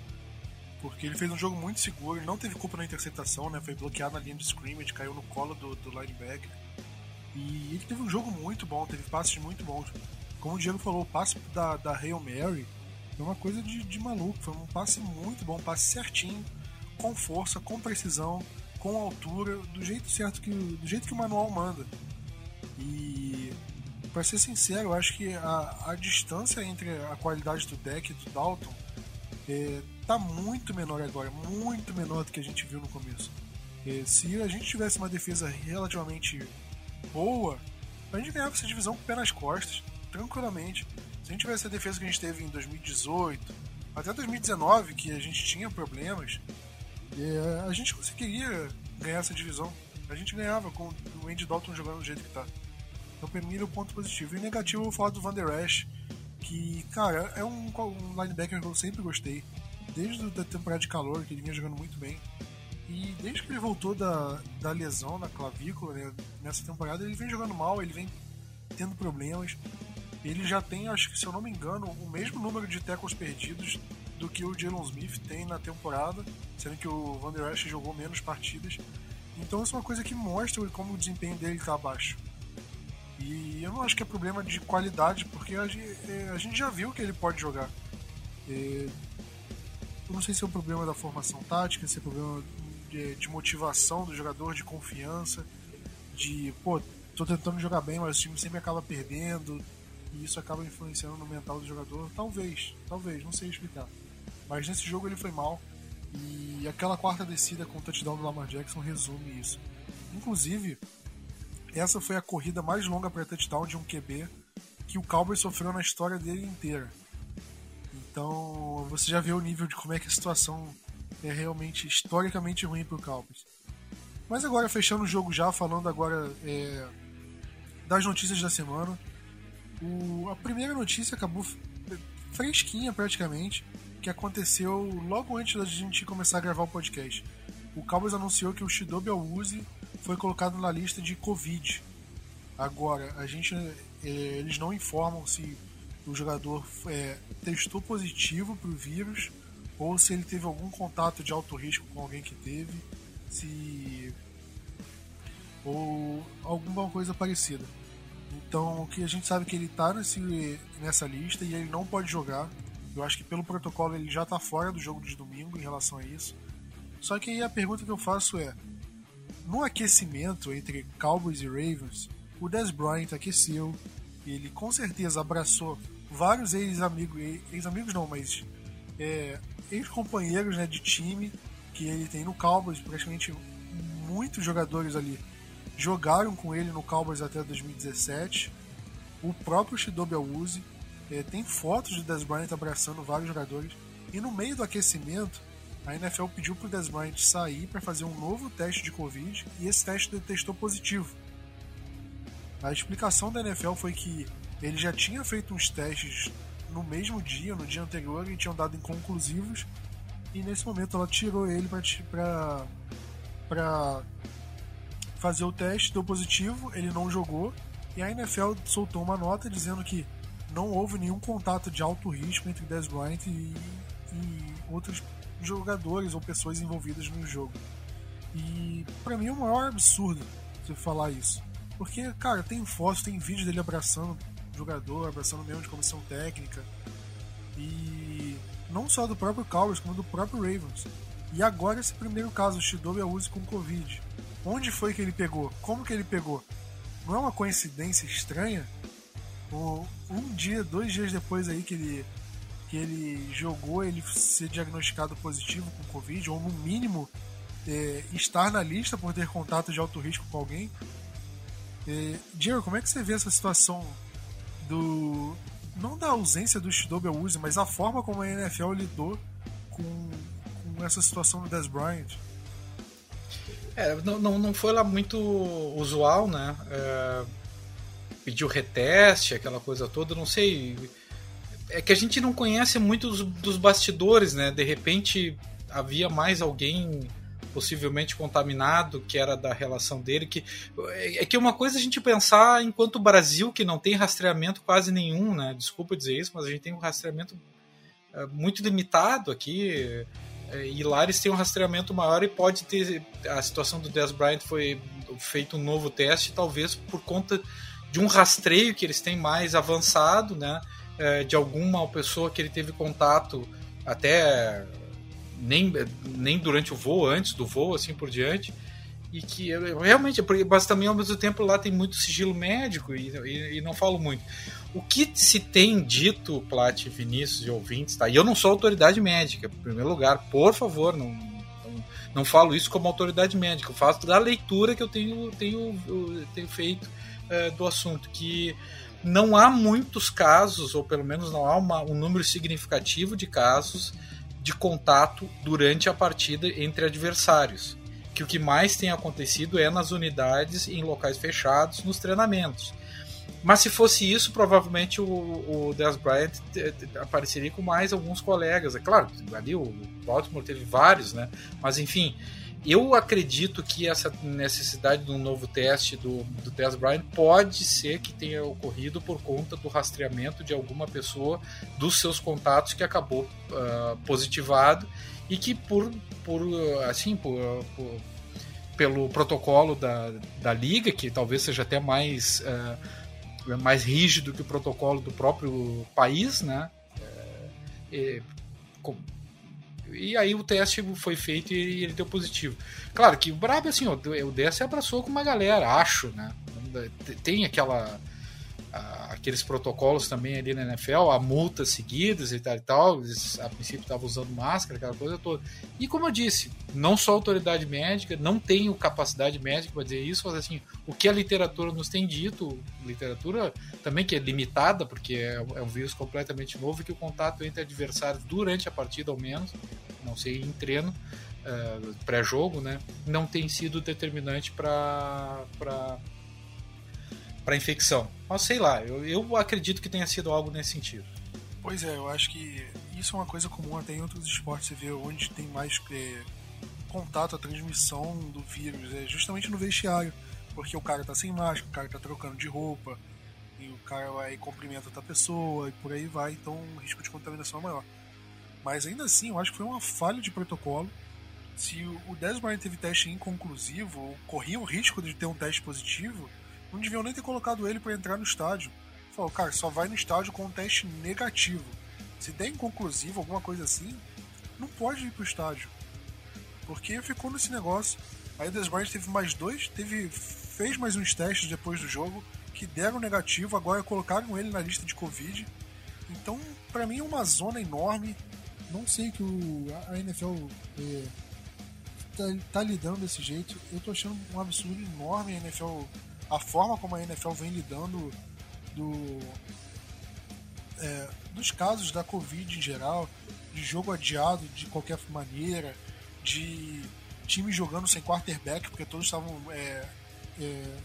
Porque ele fez um jogo muito seguro, ele não teve culpa na interceptação, né? Foi bloqueado na linha de scrimmage, caiu no colo do, do linebacker. E ele teve um jogo muito bom, teve passes muito bons. Como o Diego falou, o passe da, da Hail Mary foi uma coisa de, de maluco. Foi um passe muito bom, um passe certinho, com força, com precisão, com altura, do jeito certo que do jeito que o manual manda. E para ser sincero, eu acho que a, a distância entre a qualidade do deck e do Dalton é, tá muito menor agora, muito menor do que a gente viu no começo. É, se a gente tivesse uma defesa relativamente boa, a gente ganhava essa divisão com o pé nas costas, tranquilamente. Se a gente tivesse a defesa que a gente teve em 2018, até 2019, que a gente tinha problemas, é, a gente conseguiria ganhar essa divisão. A gente ganhava com o Andy Dalton jogando do jeito que tá. Então, pra mim, é o ponto positivo. E negativo, eu vou falar do Van Der Esch, que, cara, é um, um linebacker que eu sempre gostei. Desde a temporada de calor, que ele vinha jogando muito bem. E desde que ele voltou da, da lesão na clavícula, né, nessa temporada, ele vem jogando mal, ele vem tendo problemas. Ele já tem, acho que se eu não me engano, o mesmo número de tackles perdidos do que o Jalen Smith tem na temporada, sendo que o Van Der Esch jogou menos partidas. Então isso é uma coisa que mostra como o desempenho dele está abaixo. E eu não acho que é problema de qualidade, porque a gente, gente já viu que ele pode jogar. É, eu não sei se é um problema da formação tática, se é problema de, de motivação do jogador, de confiança, de, pô, tô tentando jogar bem, mas o time sempre acaba perdendo, e isso acaba influenciando no mental do jogador. Talvez, talvez, não sei explicar. Mas nesse jogo ele foi mal, e aquela quarta descida com o touchdown do Lamar Jackson resume isso. Inclusive, essa foi a corrida mais longa para touchdown de um QB que o Cowboys sofreu na história dele inteira. Então, você já vê o nível de como é que a situação é realmente historicamente ruim para o Cowboys. Mas agora, fechando o jogo já, falando agora é, das notícias da semana. O, a primeira notícia acabou fresquinha praticamente, que aconteceu logo antes da gente começar a gravar o podcast. O Cowboys anunciou que o Shidobi Awuzie foi colocado na lista de Covid. Agora, a gente, é, eles não informam se o jogador é, testou positivo para o vírus ou se ele teve algum contato de alto risco com alguém que teve, se ou alguma coisa parecida. Então, o que a gente sabe é que ele está nessa lista e ele não pode jogar. Eu acho que pelo protocolo ele já está fora do jogo de domingo em relação a isso. Só que aí a pergunta que eu faço é: no aquecimento entre Cowboys e Ravens, o Des Bryant aqueceu, ele com certeza abraçou vários ex-amigos, ex-amigos não, mas é, ex-companheiros né, de time que ele tem no Cowboys, praticamente muitos jogadores ali jogaram com ele no Cowboys até 2017. O próprio Shidobi Awuzie é, tem fotos de Des Bryant abraçando vários jogadores. E no meio do aquecimento, a NFL pediu para o Des Bryant sair para fazer um novo teste de Covid e esse teste testou positivo. A explicação da NFL foi que ele já tinha feito uns testes no mesmo dia, no dia anterior, e tinham dado inconclusivos, e nesse momento ela tirou ele para fazer o teste, deu positivo, ele não jogou, e a NFL soltou uma nota dizendo que não houve nenhum contato de alto risco entre Des Bryant e, e outros jogadores ou pessoas envolvidas no jogo. E para mim é o maior absurdo você falar isso. Porque, cara, tem fotos, tem vídeo dele abraçando jogador, abraçando mesmo de comissão técnica. E não só do próprio Cowboys, como do próprio Ravens. E agora esse primeiro caso, o Shidobi Awuzie com Covid. Onde foi que ele pegou? Como que ele pegou? Não é uma coincidência estranha? Um dia, dois dias depois aí que ele, que ele jogou, ele ser diagnosticado positivo com Covid, ou no mínimo é, estar na lista por ter contato de alto risco com alguém. É, Diego, como é que você vê essa situação do. Não da ausência do Shidobi Awuzie, mas a forma como a NFL lidou com, com essa situação do Dez Bryant? É, não, não, não foi lá muito usual, né? É, pediu reteste, aquela coisa toda, não sei. É que a gente não conhece muito dos, dos bastidores, né? De repente havia mais alguém possivelmente contaminado, que era da relação dele, que é que uma coisa a gente pensar enquanto Brasil que não tem rastreamento quase nenhum, né? Desculpa dizer isso, mas a gente tem um rastreamento é, muito limitado aqui. É, e Lares tem um rastreamento maior e pode ter a situação do Dez Bryant foi feito um novo teste, talvez por conta de um rastreio que eles têm mais avançado, né? É, de alguma pessoa que ele teve contato até nem, nem durante o voo, antes do voo, assim por diante. E que realmente, mas também ao mesmo tempo lá tem muito sigilo médico e, e, e não falo muito. O que se tem dito, Plat, Vinícius e ouvintes, tá? E eu não sou autoridade médica, em primeiro lugar, por favor, não, não, não falo isso como autoridade médica, eu faço da leitura que eu tenho, tenho, tenho feito é, do assunto, que não há muitos casos, ou pelo menos não há uma, um número significativo de casos de contato durante a partida entre adversários. Que o que mais tem acontecido é nas unidades em locais fechados, nos treinamentos. Mas se fosse isso, provavelmente o, o Dez Bryant apareceria com mais alguns colegas. É claro, ali o Baltimore teve vários, né? Mas enfim, eu acredito que essa necessidade de um novo teste do, do Dez Bryant pode ser que tenha ocorrido por conta do rastreamento de alguma pessoa dos seus contatos que acabou uh, positivado e que por, por assim por, por, pelo protocolo da, da liga que talvez seja até mais uh, mais rígido que o protocolo do próprio país né é, e aí o teste foi feito e ele deu positivo. Claro que o Brabo, assim, o DS abraçou com uma galera, acho, né? Tem aquela. Aqueles protocolos também ali na NFL, a multas seguidas e tal e tal. Eles, a princípio estavam usando máscara, aquela coisa toda. E como eu disse, não sou autoridade médica, não tenho capacidade médica para dizer isso, mas assim, o que a literatura nos tem dito, literatura também que é limitada, porque é, é um vírus completamente novo, que o contato entre adversários durante a partida, ao menos, não sei em treino, uh, pré-jogo, né, não tem sido determinante para para infecção. Mas sei lá, eu, eu acredito que tenha sido algo nesse sentido. Pois é, eu acho que isso é uma coisa comum até em outros esportes, você vê onde tem mais é, contato, a transmissão do vírus, é justamente no vestiário, porque o cara tá sem máscara, o cara tá trocando de roupa, e o cara vai cumprimenta outra pessoa, e por aí vai, então o risco de contaminação é maior. Mas ainda assim, eu acho que foi uma falha de protocolo. Se o Dez Bryant teve teste inconclusivo, corria o risco de ter um teste positivo, não deviam nem ter colocado ele para entrar no estádio. Falou, cara, só vai no estádio com um teste negativo. Se der inconclusivo, alguma coisa assim, não pode ir pro estádio. Porque ficou nesse negócio. Aí o Bryant teve mais dois, teve, fez mais uns testes depois do jogo que deram negativo, agora colocaram ele na lista de Covid. Então, para mim é uma zona enorme não sei que o, a NFL é, tá, tá, lidando desse jeito. Eu tô achando um absurdo enorme a NFL, a forma como a NFL vem lidando do, é, dos casos da Covid em geral, de jogo adiado de qualquer maneira, de time jogando sem quarterback, porque todos estavam é, é,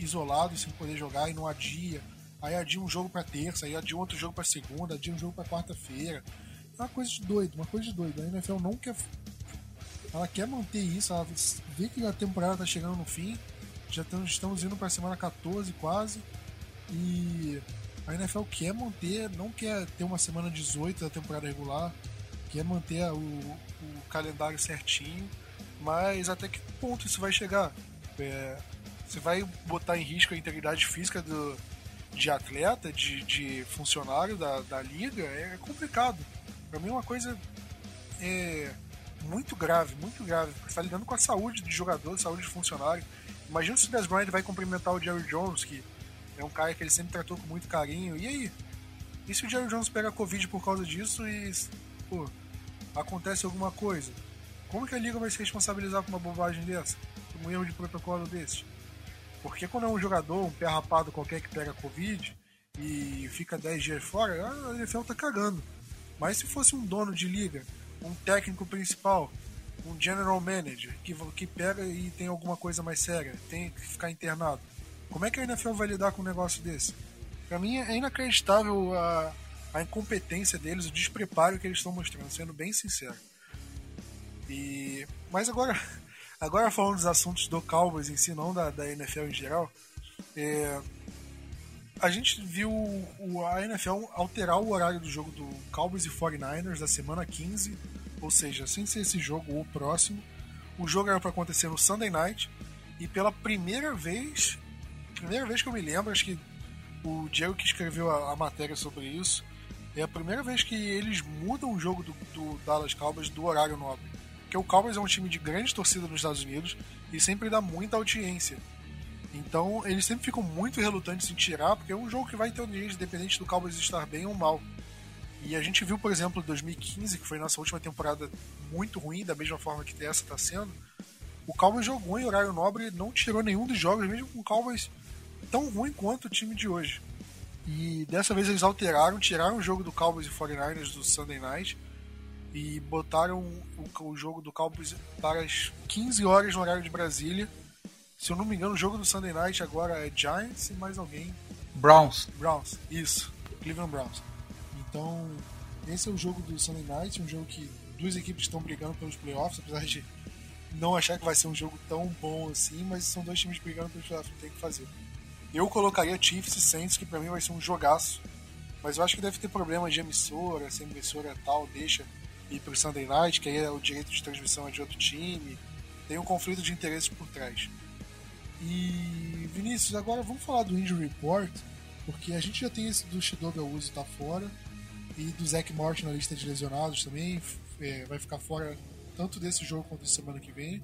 isolados sem poder jogar e não adia. Aí adia um jogo para terça, aí adia outro jogo para segunda, adia um jogo para quarta-feira. É uma coisa de doido, uma coisa de doido. A NFL não quer. Ela quer manter isso, ela vê que a temporada tá chegando no fim. Já estamos, indo para a semana 14 quase. E a NFL quer manter, não quer ter uma semana 18 da temporada regular, quer manter o, o calendário certinho, mas até que ponto isso vai chegar? É, você vai botar em risco a integridade física do, de atleta, de, de funcionário da, da liga? É complicado Pra mim é uma coisa é, muito grave, muito grave. Você tá lidando com a saúde de jogador, saúde de funcionário. Imagina se o Des Bryant vai cumprimentar o Jerry Jones, que é um cara que ele sempre tratou com muito carinho. E aí? E se o Jerry Jones pega Covid por causa disso e pô, acontece alguma coisa? Como que a liga vai se responsabilizar por uma bobagem dessa? Por um erro de protocolo desse? Porque quando é um jogador, um pé rapado qualquer que pega Covid e fica 10 dias fora, a NFL tá cagando. Mas se fosse um dono de liga, um técnico principal, um general manager que, que pega e tem alguma coisa mais séria, tem que ficar internado, como é que a NFL vai lidar com um negócio desse? Para mim é inacreditável a, a incompetência deles, o despreparo que eles estão mostrando, sendo bem sincero. E mas agora, agora falando dos assuntos do Cowboys em si, não da, da NFL em geral, é, a gente viu o, a NFL alterar o horário do jogo do Cowboys e 49ers da semana 15, ou seja, sem ser esse jogo ou o próximo. O jogo era para acontecer no Sunday Night e pela primeira vez, primeira vez que eu me lembro, acho que o Diego que escreveu a, a matéria sobre isso, é a primeira vez que eles mudam o jogo do, do Dallas Cowboys do horário nobre. Porque o Cowboys é um time de grande torcida nos Estados Unidos e sempre dá muita audiência. Então eles sempre ficam muito relutantes em tirar, porque é um jogo que vai ter audiência independente do Cowboys estar bem ou mal. E a gente viu, por exemplo, 2015, que foi nossa última temporada muito ruim, da mesma forma que essa está sendo. O Cowboys jogou em horário nobre não tirou nenhum dos jogos, mesmo com o Cowboys tão ruim quanto o time de hoje. E dessa vez eles alteraram, tiraram o jogo do Cowboys e 49ers do Sunday Night e botaram o, o jogo do Cowboys para as 15 horas no horário de Brasília se eu não me engano, o jogo do Sunday Night agora é Giants e mais alguém. Browns. Browns, isso. Cleveland Browns. Então, esse é o jogo do Sunday Night, um jogo que duas equipes estão brigando pelos playoffs, apesar de não achar que vai ser um jogo tão bom assim, mas são dois times brigando pelos playoffs, tem que fazer. Eu colocaria Chiefs e Saints, que pra mim vai ser um jogaço, mas eu acho que deve ter problema de emissora, se a emissora tal deixa ir pro Sunday Night, que aí é o direito de transmissão é de outro time, tem um conflito de interesses por trás. E Vinícius, agora vamos falar do Injury Report, porque a gente já tem esse do Shidoga Uso tá fora e do Zack Morton na lista de lesionados também, é, vai ficar fora tanto desse jogo quanto da semana que vem.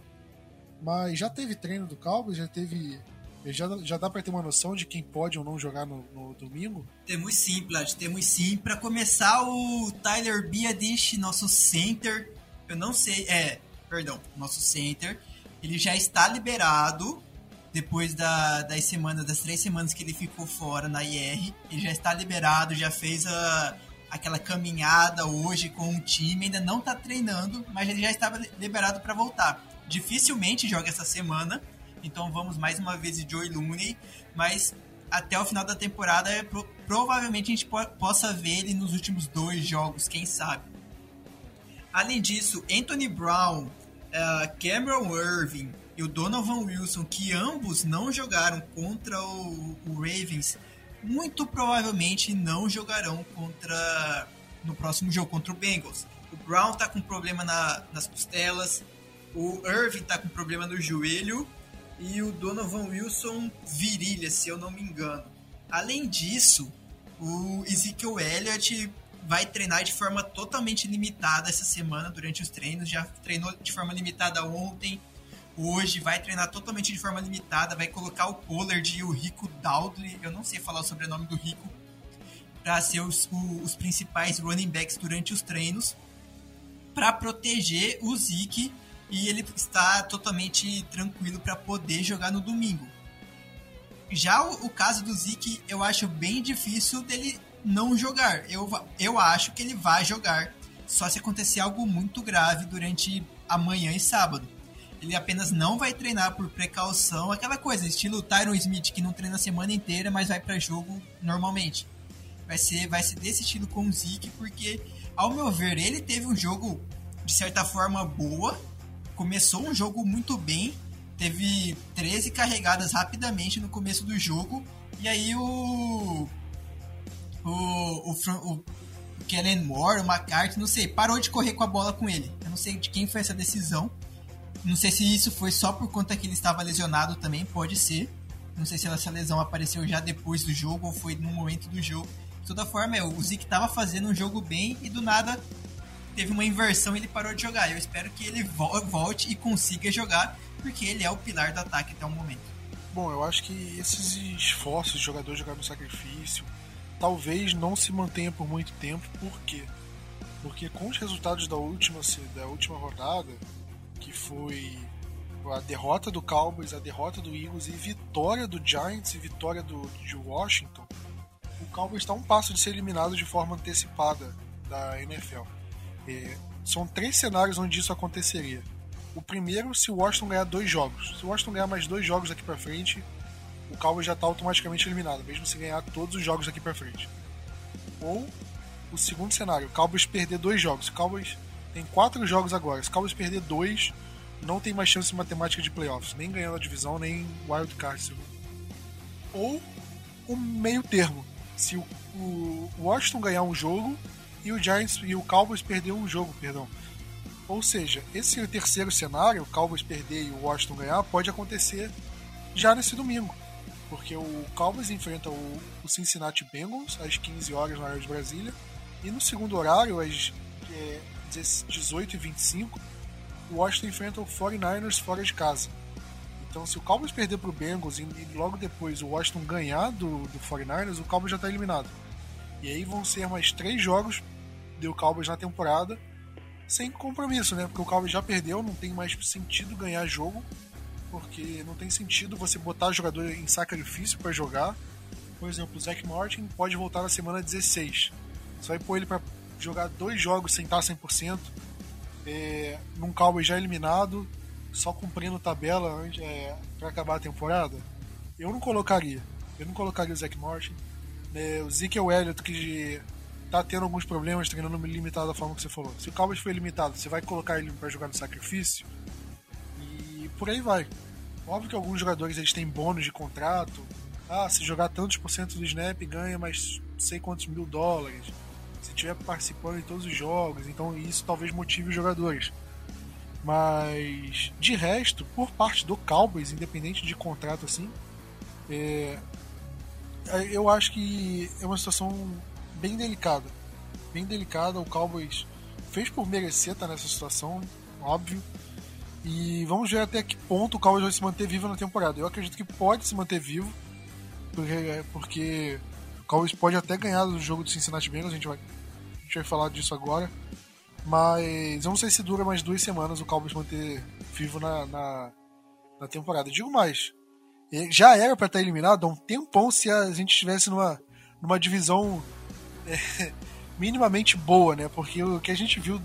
Mas já teve treino do Cowboys, já teve já, já dá para ter uma noção de quem pode ou não jogar no, no domingo? Temos sim, Plat, temos sim. Para começar, o Tyler Biadish, nosso center, eu não sei, é, perdão, nosso center, ele já está liberado depois da, das semanas, das três semanas que ele ficou fora na IR, ele já está liberado, já fez a, aquela caminhada hoje com o time, ainda não está treinando, mas ele já estava liberado para voltar. Dificilmente joga essa semana, então vamos mais uma vez de Joey Looney, mas até o final da temporada pro, provavelmente a gente po possa ver ele nos últimos dois jogos, quem sabe. Além disso, Anthony Brown, uh, Cameron Irving, e o Donovan Wilson, que ambos não jogaram contra o, o Ravens, muito provavelmente não jogarão contra no próximo jogo contra o Bengals. O Brown tá com problema na, nas costelas, o Irving tá com problema no joelho e o Donovan Wilson virilha, se eu não me engano. Além disso, o Ezekiel Elliott vai treinar de forma totalmente limitada essa semana durante os treinos, já treinou de forma limitada ontem, hoje, vai treinar totalmente de forma limitada, vai colocar o Pollard e o Rico Dowdley, eu não sei falar o sobrenome do Rico, para ser os, os principais running backs durante os treinos, para proteger o Zeke e ele está totalmente tranquilo para poder jogar no domingo. Já o, o, caso do Zeke, eu acho bem difícil dele não jogar. Eu, eu acho que ele vai jogar, só se acontecer algo muito grave durante amanhã e sábado ele apenas não vai treinar por precaução, aquela coisa, estilo Tyron Smith, que não treina a semana inteira, mas vai para jogo normalmente. Vai ser, vai ser desse estilo com o Zeke, porque, ao meu ver, ele teve um jogo, de certa forma, boa, começou um jogo muito bem, teve 13 carregadas rapidamente no começo do jogo, e aí o. O, o, o Kellen Moore, o McCarthy, não sei, parou de correr com a bola com ele. Eu não sei de quem foi essa decisão. Não sei se isso foi só por conta que ele estava lesionado também, pode ser. Não sei se essa lesão apareceu já depois do jogo ou foi no momento do jogo. De toda forma, é, o Zeke estava fazendo um jogo bem e do nada teve uma inversão e ele parou de jogar. Eu espero que ele volte e consiga jogar, porque ele é o pilar do ataque até o momento. Bom, eu acho que esses esforços de jogador jogar no sacrifício talvez não se mantenha por muito tempo. Por quê? Porque com os resultados da última, da última rodada, que foi a derrota do Cowboys, a derrota do Eagles e vitória do Giants e vitória do, de Washington, o Cowboys está um passo de ser eliminado de forma antecipada da NFL. É, são três cenários onde isso aconteceria. O primeiro, se o Washington ganhar dois jogos. Se o Washington ganhar mais dois jogos daqui para frente, o Cowboys já está automaticamente eliminado, mesmo se ganhar todos os jogos daqui para frente. Ou o segundo cenário, o Cowboys perder dois jogos. O Cowboys tem quatro jogos agora. Se o Cowboys perder dois, não tem mais chance matemática de playoffs, nem ganhando a divisão, nem wild card. Ou o meio termo. Se o, o Washington ganhar um jogo e o Giants e o Cowboys perder um jogo, perdão. Ou seja, esse terceiro cenário, o Cowboys perder e o Washington ganhar, pode acontecer já nesse domingo. Porque o Cowboys enfrenta o, o Cincinnati Bengals às 15 horas na hora de Brasília. E no segundo horário, às é, 18h25, o Washington enfrenta o 49ers fora de casa. Então, se o Cowboys perder para o Bengals e, logo depois o Washington ganhar do, do 49ers, o Cowboys já está eliminado. E aí vão ser mais três jogos do Cowboys na temporada sem compromisso, né? Porque o Cowboys já perdeu, não tem mais sentido ganhar jogo, porque não tem sentido você botar jogador em sacrifício para jogar. Por exemplo, o Zach Martin pode voltar na semana 16. Você vai pôr ele para jogar dois jogos sem estar 100%, é, num Cowboys já eliminado, só cumprindo tabela é, para acabar a temporada, eu não colocaria. Eu não colocaria o Zach Martin. É, o Ezekiel Elliott, que tá tendo alguns problemas treinando limitado da forma que você falou. Se o Cowboys foi limitado, você vai colocar ele para jogar no sacrifício e por aí vai. Óbvio que alguns jogadores eles têm bônus de contrato. Ah, se jogar tantos por cento do snap ganha mais sei quantos mil dólares estiver participando em todos os jogos, então isso talvez motive os jogadores. Mas de resto, por parte do Cowboys, independente de contrato assim, é, é, eu acho que é uma situação bem delicada. Bem delicada, o Cowboys fez por merecer estar nessa situação, óbvio. E vamos ver até que ponto o Cowboys vai se manter vivo na temporada. Eu acredito que pode se manter vivo, porque, porque Cowboys pode até ganhar do jogo do Cincinnati Bengals, a gente vai, gente vai falar disso agora. Mas eu não sei se dura mais duas semanas o Cowboys manter vivo na, na, na temporada. Digo mais, já era para estar eliminado há um tempão se a gente estivesse numa, numa divisão é, minimamente boa, né? Porque o que a gente viu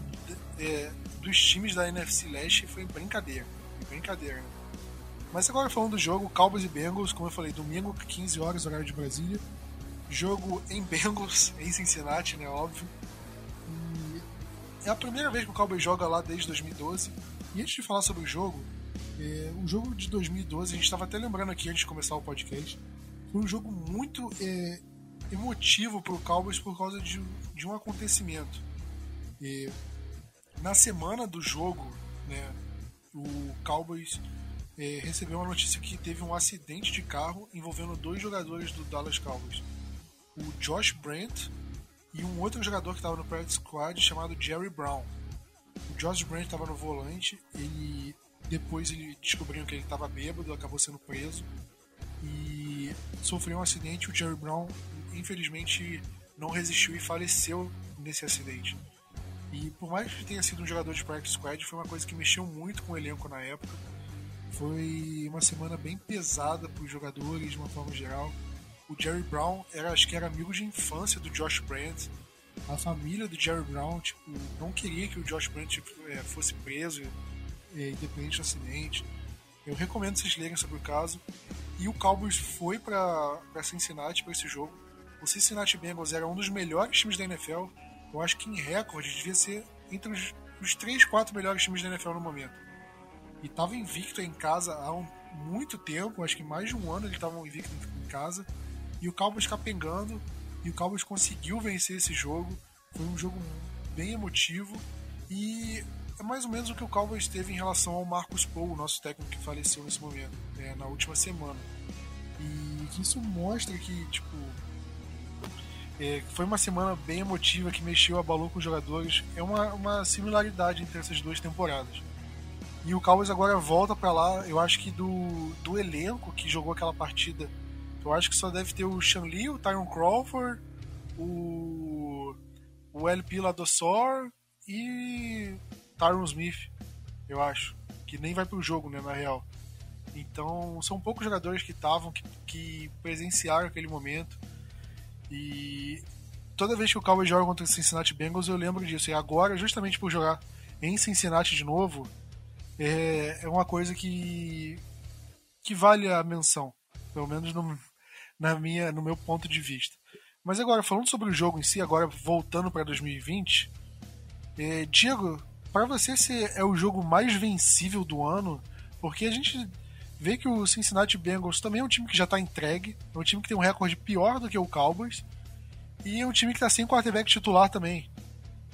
é, dos times da NFC Leste foi brincadeira. Brincadeira, né? Mas agora falando do jogo, Cowboys e Bengals, como eu falei, domingo, 15 horas, horário de Brasília. Jogo em Bengals, em Cincinnati, né? Óbvio. É a primeira vez que o Cowboys joga lá desde 2012. E antes de falar sobre o jogo, é, o jogo de 2012, a gente estava até lembrando aqui antes de começar o podcast, foi um jogo muito é, emotivo para o Cowboys por causa de, de um acontecimento. E, na semana do jogo, né, o Cowboys é, recebeu uma notícia que teve um acidente de carro envolvendo dois jogadores do Dallas Cowboys o Josh Brent e um outro jogador que estava no practice squad chamado Jerry Brown. O Josh Brent estava no volante, ele depois ele descobriu que ele estava bêbado, acabou sendo preso e sofreu um acidente. O Jerry Brown, infelizmente, não resistiu e faleceu nesse acidente. E por mais que tenha sido um jogador de practice squad, foi uma coisa que mexeu muito com o elenco na época. Foi uma semana bem pesada para os jogadores, de uma forma geral o Jerry Brown era, acho que era amigo de infância do Josh Brandt. A família do Jerry Brown, tipo, não queria que o Josh Brandt é, fosse preso, é, independente do acidente. Eu recomendo vocês lerem sobre o caso. E o Cowboys foi para Cincinnati para esse jogo. O Cincinnati Bengals era um dos melhores times da NFL. Eu acho que em recorde devia ser entre os, os 3, 4 melhores times da NFL no momento. E estava invicto em casa há um, muito tempo, acho que mais de um ano ele estava invicto em casa e o Cowboys capengando, e o Cowboys conseguiu vencer esse jogo. Foi um jogo bem emotivo e é mais ou menos o que o Cowboys teve em relação ao Marcus Paul, o nosso técnico que faleceu nesse momento, né, na última semana. E isso mostra que, tipo, É, foi uma semana bem emotiva que mexeu, abalou com os jogadores. É uma, uma similaridade entre essas duas temporadas. E o Cowboys agora volta para lá. Eu acho que do, do elenco que jogou aquela partida, eu acho que só deve ter o Sean Lee, o Tyron Crawford, o, o LP Ladossor e Tyron Smith, eu acho. Que nem vai pro jogo, né, na real. Então, são poucos jogadores que estavam, que, que presenciaram aquele momento. E toda vez que o Cowboys joga contra o Cincinnati Bengals, eu lembro disso. E agora, justamente por jogar em Cincinnati de novo, é, é uma coisa que, que vale a menção. Pelo menos no, na minha, no meu ponto de vista. Mas agora, falando sobre o jogo em si, agora voltando para 2020, é, Diego, para você esse é o jogo mais vencível do ano, porque a gente vê que o Cincinnati Bengals também é um time que já está entregue, é um time que tem um recorde pior do que o Cowboys, e é um time que está sem quarterback titular também.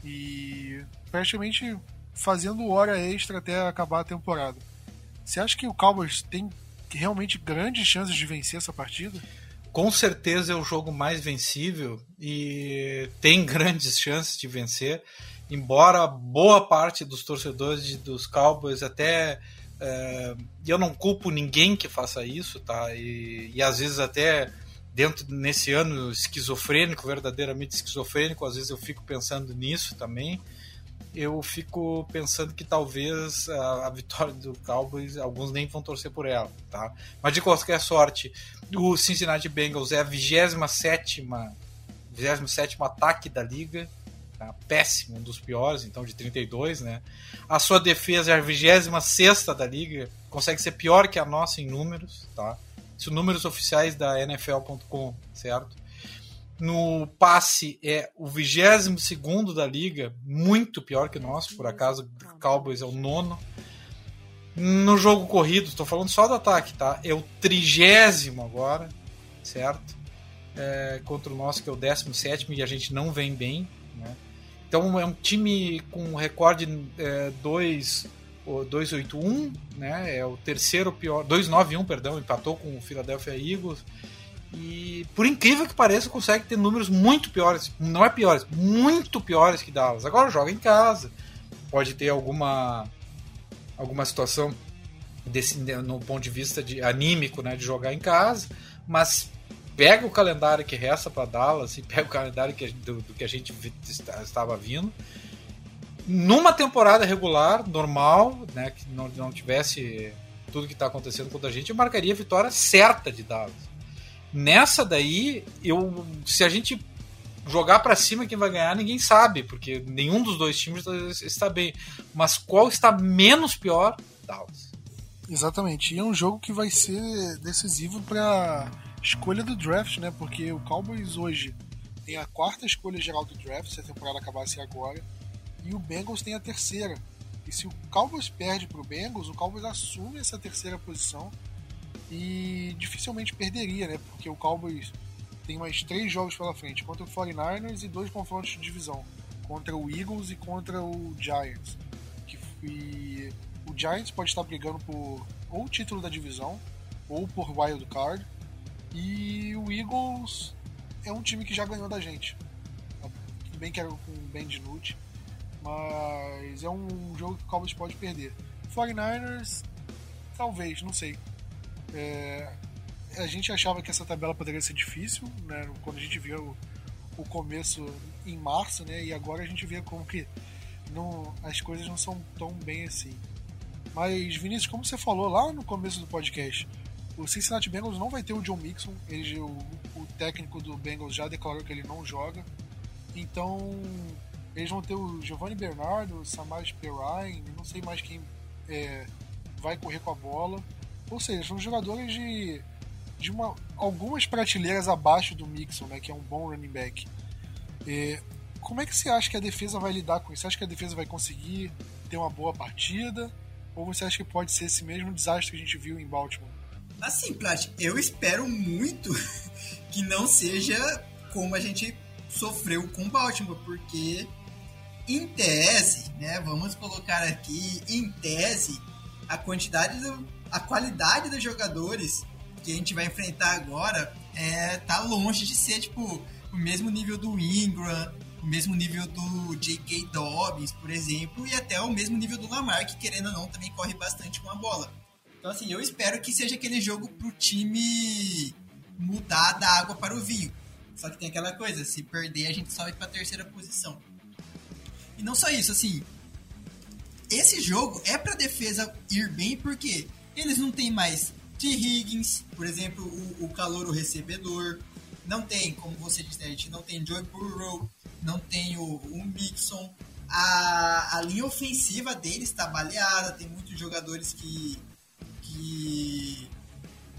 E praticamente fazendo hora extra até acabar a temporada. Você acha que o Cowboys tem realmente grandes chances de vencer essa partida? Com certeza é o jogo mais vencível e tem grandes chances de vencer, embora boa parte dos torcedores dos Cowboys até é, eu não culpo ninguém que faça isso, tá? E, e às vezes até dentro nesse ano esquizofrênico, verdadeiramente esquizofrênico, às vezes eu fico pensando nisso também. Eu fico pensando que talvez a, a vitória do Cowboys, alguns nem vão torcer por ela, tá? Mas de qualquer sorte, o Cincinnati Bengals é a 27 27 ataque da liga, tá? péssimo, um dos piores, então de 32, né? A sua defesa é a 26 da liga, consegue ser pior que a nossa em números, tá? Isso números oficiais da NFL.com, certo? No passe é o 22 da liga, muito pior que o nosso, por acaso o Cowboys é o nono. No jogo corrido, estou falando só do ataque, tá? É o trigésimo agora, certo? É, contra o nosso, que é o 17 e a gente não vem bem, né? Então é um time com recorde é, 2, 281, né? É o terceiro pior. 291, perdão, empatou com o Philadelphia Eagles. E por incrível que pareça, consegue ter números muito piores. Não é piores, muito piores que Dallas. Agora joga em casa. Pode ter alguma alguma situação desse, no ponto de vista de anímico, né, de jogar em casa, mas pega o calendário que resta para Dallas e pega o calendário que, do, do que a gente estava vindo. Numa temporada regular, normal, né, que não, não tivesse tudo que está acontecendo com a gente, eu marcaria a vitória certa de Dallas. Nessa daí, eu, se a gente jogar para cima quem vai ganhar, ninguém sabe, porque nenhum dos dois times está bem. Mas qual está menos pior? Dallas. Exatamente. E é um jogo que vai ser decisivo para escolha do draft, né? Porque o Cowboys hoje tem a quarta escolha geral do draft, se a temporada acabasse agora, e o Bengals tem a terceira. E se o Cowboys perde para o Bengals, o Cowboys assume essa terceira posição e dificilmente perderia, né? Porque o Cowboys tem mais três jogos pela frente contra o 49ers e dois confrontos de divisão contra o Eagles e contra o Giants. Que, o Giants pode estar brigando por ou o título da divisão ou por wild card e o Eagles é um time que já ganhou da gente. Tudo bem que era com o Ben DiNucci, mas é um jogo que o Cowboys pode perder. 49ers, talvez, não sei. É, a gente achava que essa tabela poderia ser difícil, né? Quando a gente viu o, o começo em março, né? E agora a gente vê como que não, as coisas não são tão bem assim. Mas, Vinícius, como você falou lá no começo do podcast, o Cincinnati Bengals não vai ter o John Mixon, ele, o, o técnico do Bengals já declarou que ele não joga. Então, eles vão ter o Giovanni Bernardo, o Samaj Perrine, não sei mais quem é, vai correr com a bola. Ou seja, são jogadores de, de uma, algumas prateleiras abaixo do Mixon, né, que é um bom running back. É, como é que você acha que a defesa vai lidar com isso? Você acha que a defesa vai conseguir ter uma boa partida? Ou você acha que pode ser esse mesmo desastre que a gente viu em Baltimore? Assim, Plat, eu espero muito que não seja como a gente sofreu com Baltimore, porque em tese, né, vamos colocar aqui, em tese, a quantidade, do, a qualidade dos jogadores que a gente vai enfrentar agora é, tá longe de ser, tipo, o mesmo nível do Ingram, o mesmo nível do J.K. Dobbins, por exemplo, e até o mesmo nível do Lamar, que querendo ou não também corre bastante com a bola. Então, assim, eu espero que seja aquele jogo pro time mudar da água para o vinho. Só que tem aquela coisa, se perder, a gente sobe pra terceira posição. E não só isso, assim, esse jogo é pra defesa ir bem, porque eles não têm mais T. Higgins, por exemplo, o, o calor, o recebedor. Não tem, como você disse, né, a gente não tem Joy Burrow, não tem o, o Mixon. A, a linha ofensiva deles está baleada, tem muitos jogadores que, que,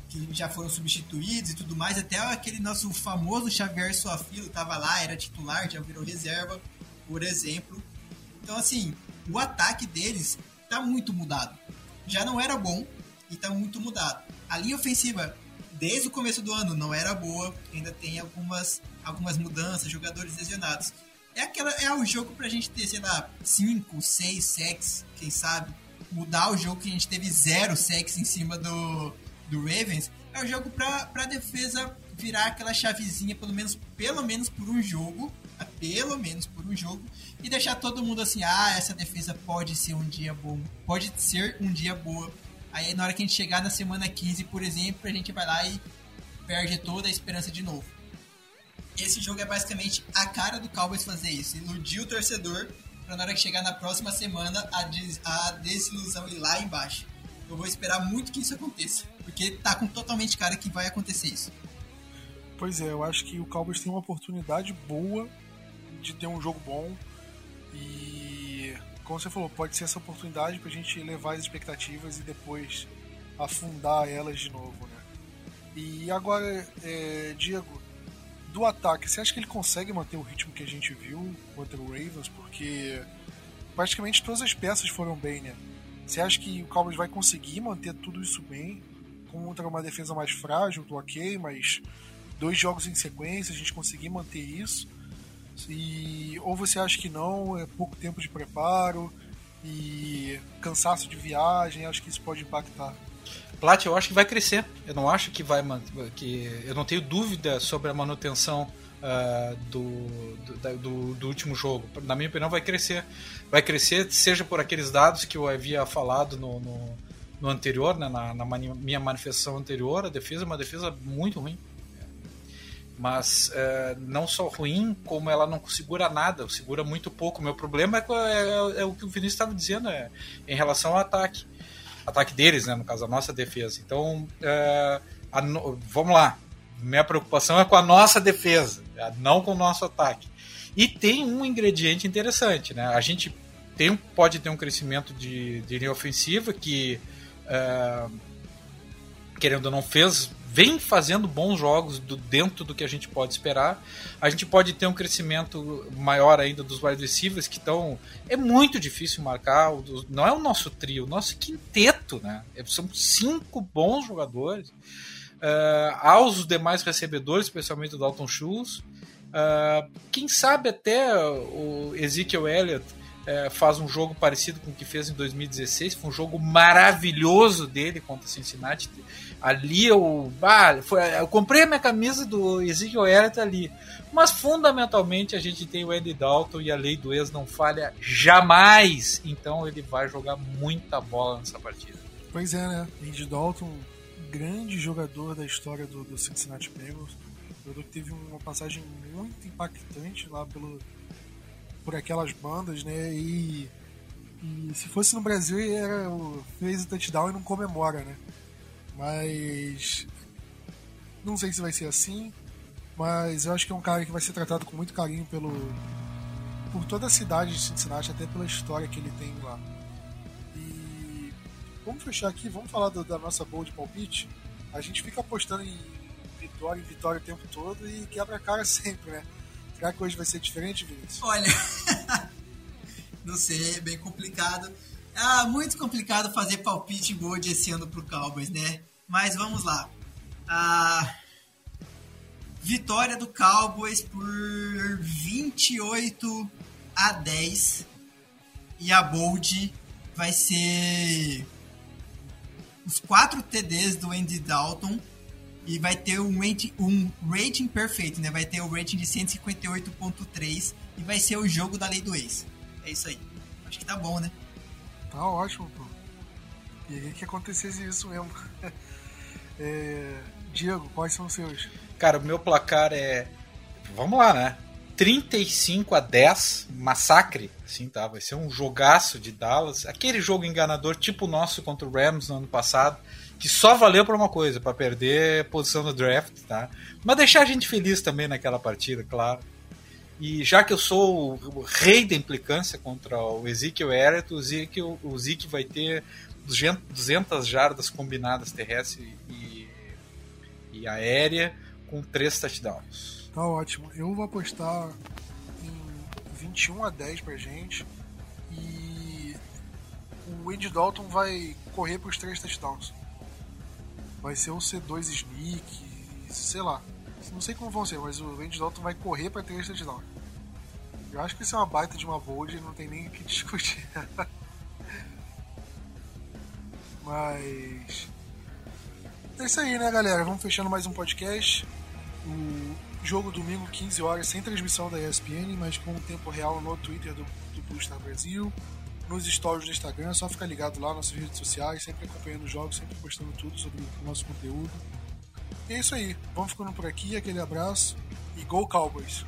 que já foram substituídos e tudo mais. Até aquele nosso famoso Xavier Suafilo estava lá, era titular, já virou reserva, por exemplo. Então, assim, o ataque deles está muito mudado. Já não era bom e está muito mudado. A linha ofensiva, desde o começo do ano, não era boa, ainda tem algumas algumas mudanças, jogadores lesionados. É, aquela, é o jogo pra gente ter, sei lá, 5, 6 sacks, quem sabe. Mudar o jogo que a gente teve zero sacks em cima do, do Ravens. É o jogo pra, pra defesa virar aquela chavezinha, pelo menos, pelo menos por um jogo. Tá? Pelo menos por um jogo. E deixar todo mundo assim, ah, essa defesa pode ser um dia bom. Pode ser um dia boa. Aí na hora que a gente chegar na semana 15, por exemplo, a gente vai lá e perde toda a esperança de novo esse jogo é basicamente a cara do Cowboys fazer isso. Iludir o torcedor pra na hora que chegar na próxima semana a, des a desilusão ir lá embaixo. Eu vou esperar muito que isso aconteça. Porque tá com totalmente cara que vai acontecer isso. Pois é, eu acho que o Cowboys tem uma oportunidade boa de ter um jogo bom. E como você falou, pode ser essa oportunidade pra gente elevar as expectativas e depois afundar elas de novo, né? E agora, é, Diego, do ataque, você acha que ele consegue manter o ritmo que a gente viu contra o Ravens? Porque praticamente todas as peças foram bem, né? Você acha que o Cowboys vai conseguir manter tudo isso bem contra uma defesa mais frágil do ok, mas dois jogos em sequência a gente conseguir manter isso? E, ou você acha que não, é pouco tempo de preparo e cansaço de viagem, acho que isso pode impactar? Plat, eu acho que vai crescer. Eu não acho que vai que eu não tenho dúvida sobre a manutenção uh, do, do, do, último jogo. Na minha opinião, vai crescer. Vai crescer, seja por aqueles dados que eu havia falado no, no, no anterior, né, na, na, minha manifestação anterior. A defesa é uma defesa muito ruim. Mas uh, não só ruim, como ela não segura nada, segura muito pouco. O meu problema é, é, é o que o Vinícius estava dizendo é, em relação ao ataque ataque deles, né, no caso a nossa defesa. Então, é, no, vamos lá. Minha preocupação é com a nossa defesa, é, não com o nosso ataque. E tem um ingrediente interessante, né? A gente tem, pode ter um crescimento de, de linha ofensiva que, é, querendo ou não, fez vem fazendo bons jogos do, dentro do que a gente pode esperar. A gente pode ter um crescimento maior ainda dos wide receivers que estão. É muito difícil marcar. Não é o nosso trio, o nosso quinteto, né? É, são cinco bons jogadores. Uh, aos demais recebedores, especialmente o Dalton Schultz. Uh, quem sabe até o Ezekiel Elliott é, faz um jogo parecido com o que fez em 2016. Foi um jogo maravilhoso dele contra Cincinnati. Ali eu, ah, foi, eu comprei a minha camisa do Ezekiel Elliott ali. Mas fundamentalmente a gente tem o Andy Dalton e a lei do ex não falha jamais. Então ele vai jogar muita bola nessa partida. Pois é, né? Andy Dalton, grande jogador da história do, do Cincinnati Bengals. Que teve uma passagem muito impactante lá pelo, por aquelas bandas, né? E, e se fosse no Brasil, era, fez o touchdown e não comemora, né? Mas não sei se vai ser assim, mas eu acho que é um cara que vai ser tratado com muito carinho pelo por toda a cidade de Cincinnati, até pela história que ele tem lá. E vamos fechar aqui, vamos falar do, da nossa boa de palpite. A gente fica apostando em vitória em vitória o tempo todo e quebra a cara sempre, né? Será que hoje vai ser diferente, Vinícius? Olha, não sei, é bem complicado. Ah, muito complicado fazer palpite bold esse ano pro Cowboys, né? Mas vamos lá. A vitória do Cowboys por 28 a 10. E a bold vai ser os quatro TDs do Andy Dalton E vai ter um rating, um rating perfeito, né? Vai ter o rating de 158.3 e vai ser o jogo da lei do ex. É isso aí. Acho que tá bom, né? Tá ótimo, pô. Queria que acontecesse isso mesmo. é... Diego, quais são os seus? Cara, o meu placar é. Vamos lá, né? 35 a 10, massacre, assim, tá? Vai ser um jogaço de Dallas. Aquele jogo enganador, tipo o nosso contra o Rams no ano passado, que só valeu para uma coisa, para perder posição no draft, tá? Mas deixar a gente feliz também naquela partida, claro. E já que eu sou o rei da implicância contra o Ezekiel Elliott, o Ezekiel, o Zeke vai ter 200 jardas combinadas terrestre e, e aérea com três touchdowns. Tá ótimo. Eu vou apostar em 21 a 10 pra gente. E o Andy Dalton vai correr pros três touchdowns. Vai ser um C2 sneak, sei lá. Não sei como vão ser, mas o Andy Dalton vai correr pra três touchdowns. Eu acho que isso é uma baita de uma bold, não tem nem o que discutir. mas. É isso aí, né, galera? Vamos fechando mais um podcast. O jogo domingo, 15 horas, sem transmissão da ESPN, mas com o tempo real no Twitter do, do Brasil, nos stories do Instagram, é só ficar ligado lá nas redes sociais, sempre acompanhando os jogos, sempre postando tudo sobre o nosso conteúdo. E é isso aí, vamos ficando por aqui, aquele abraço e Go Cowboys!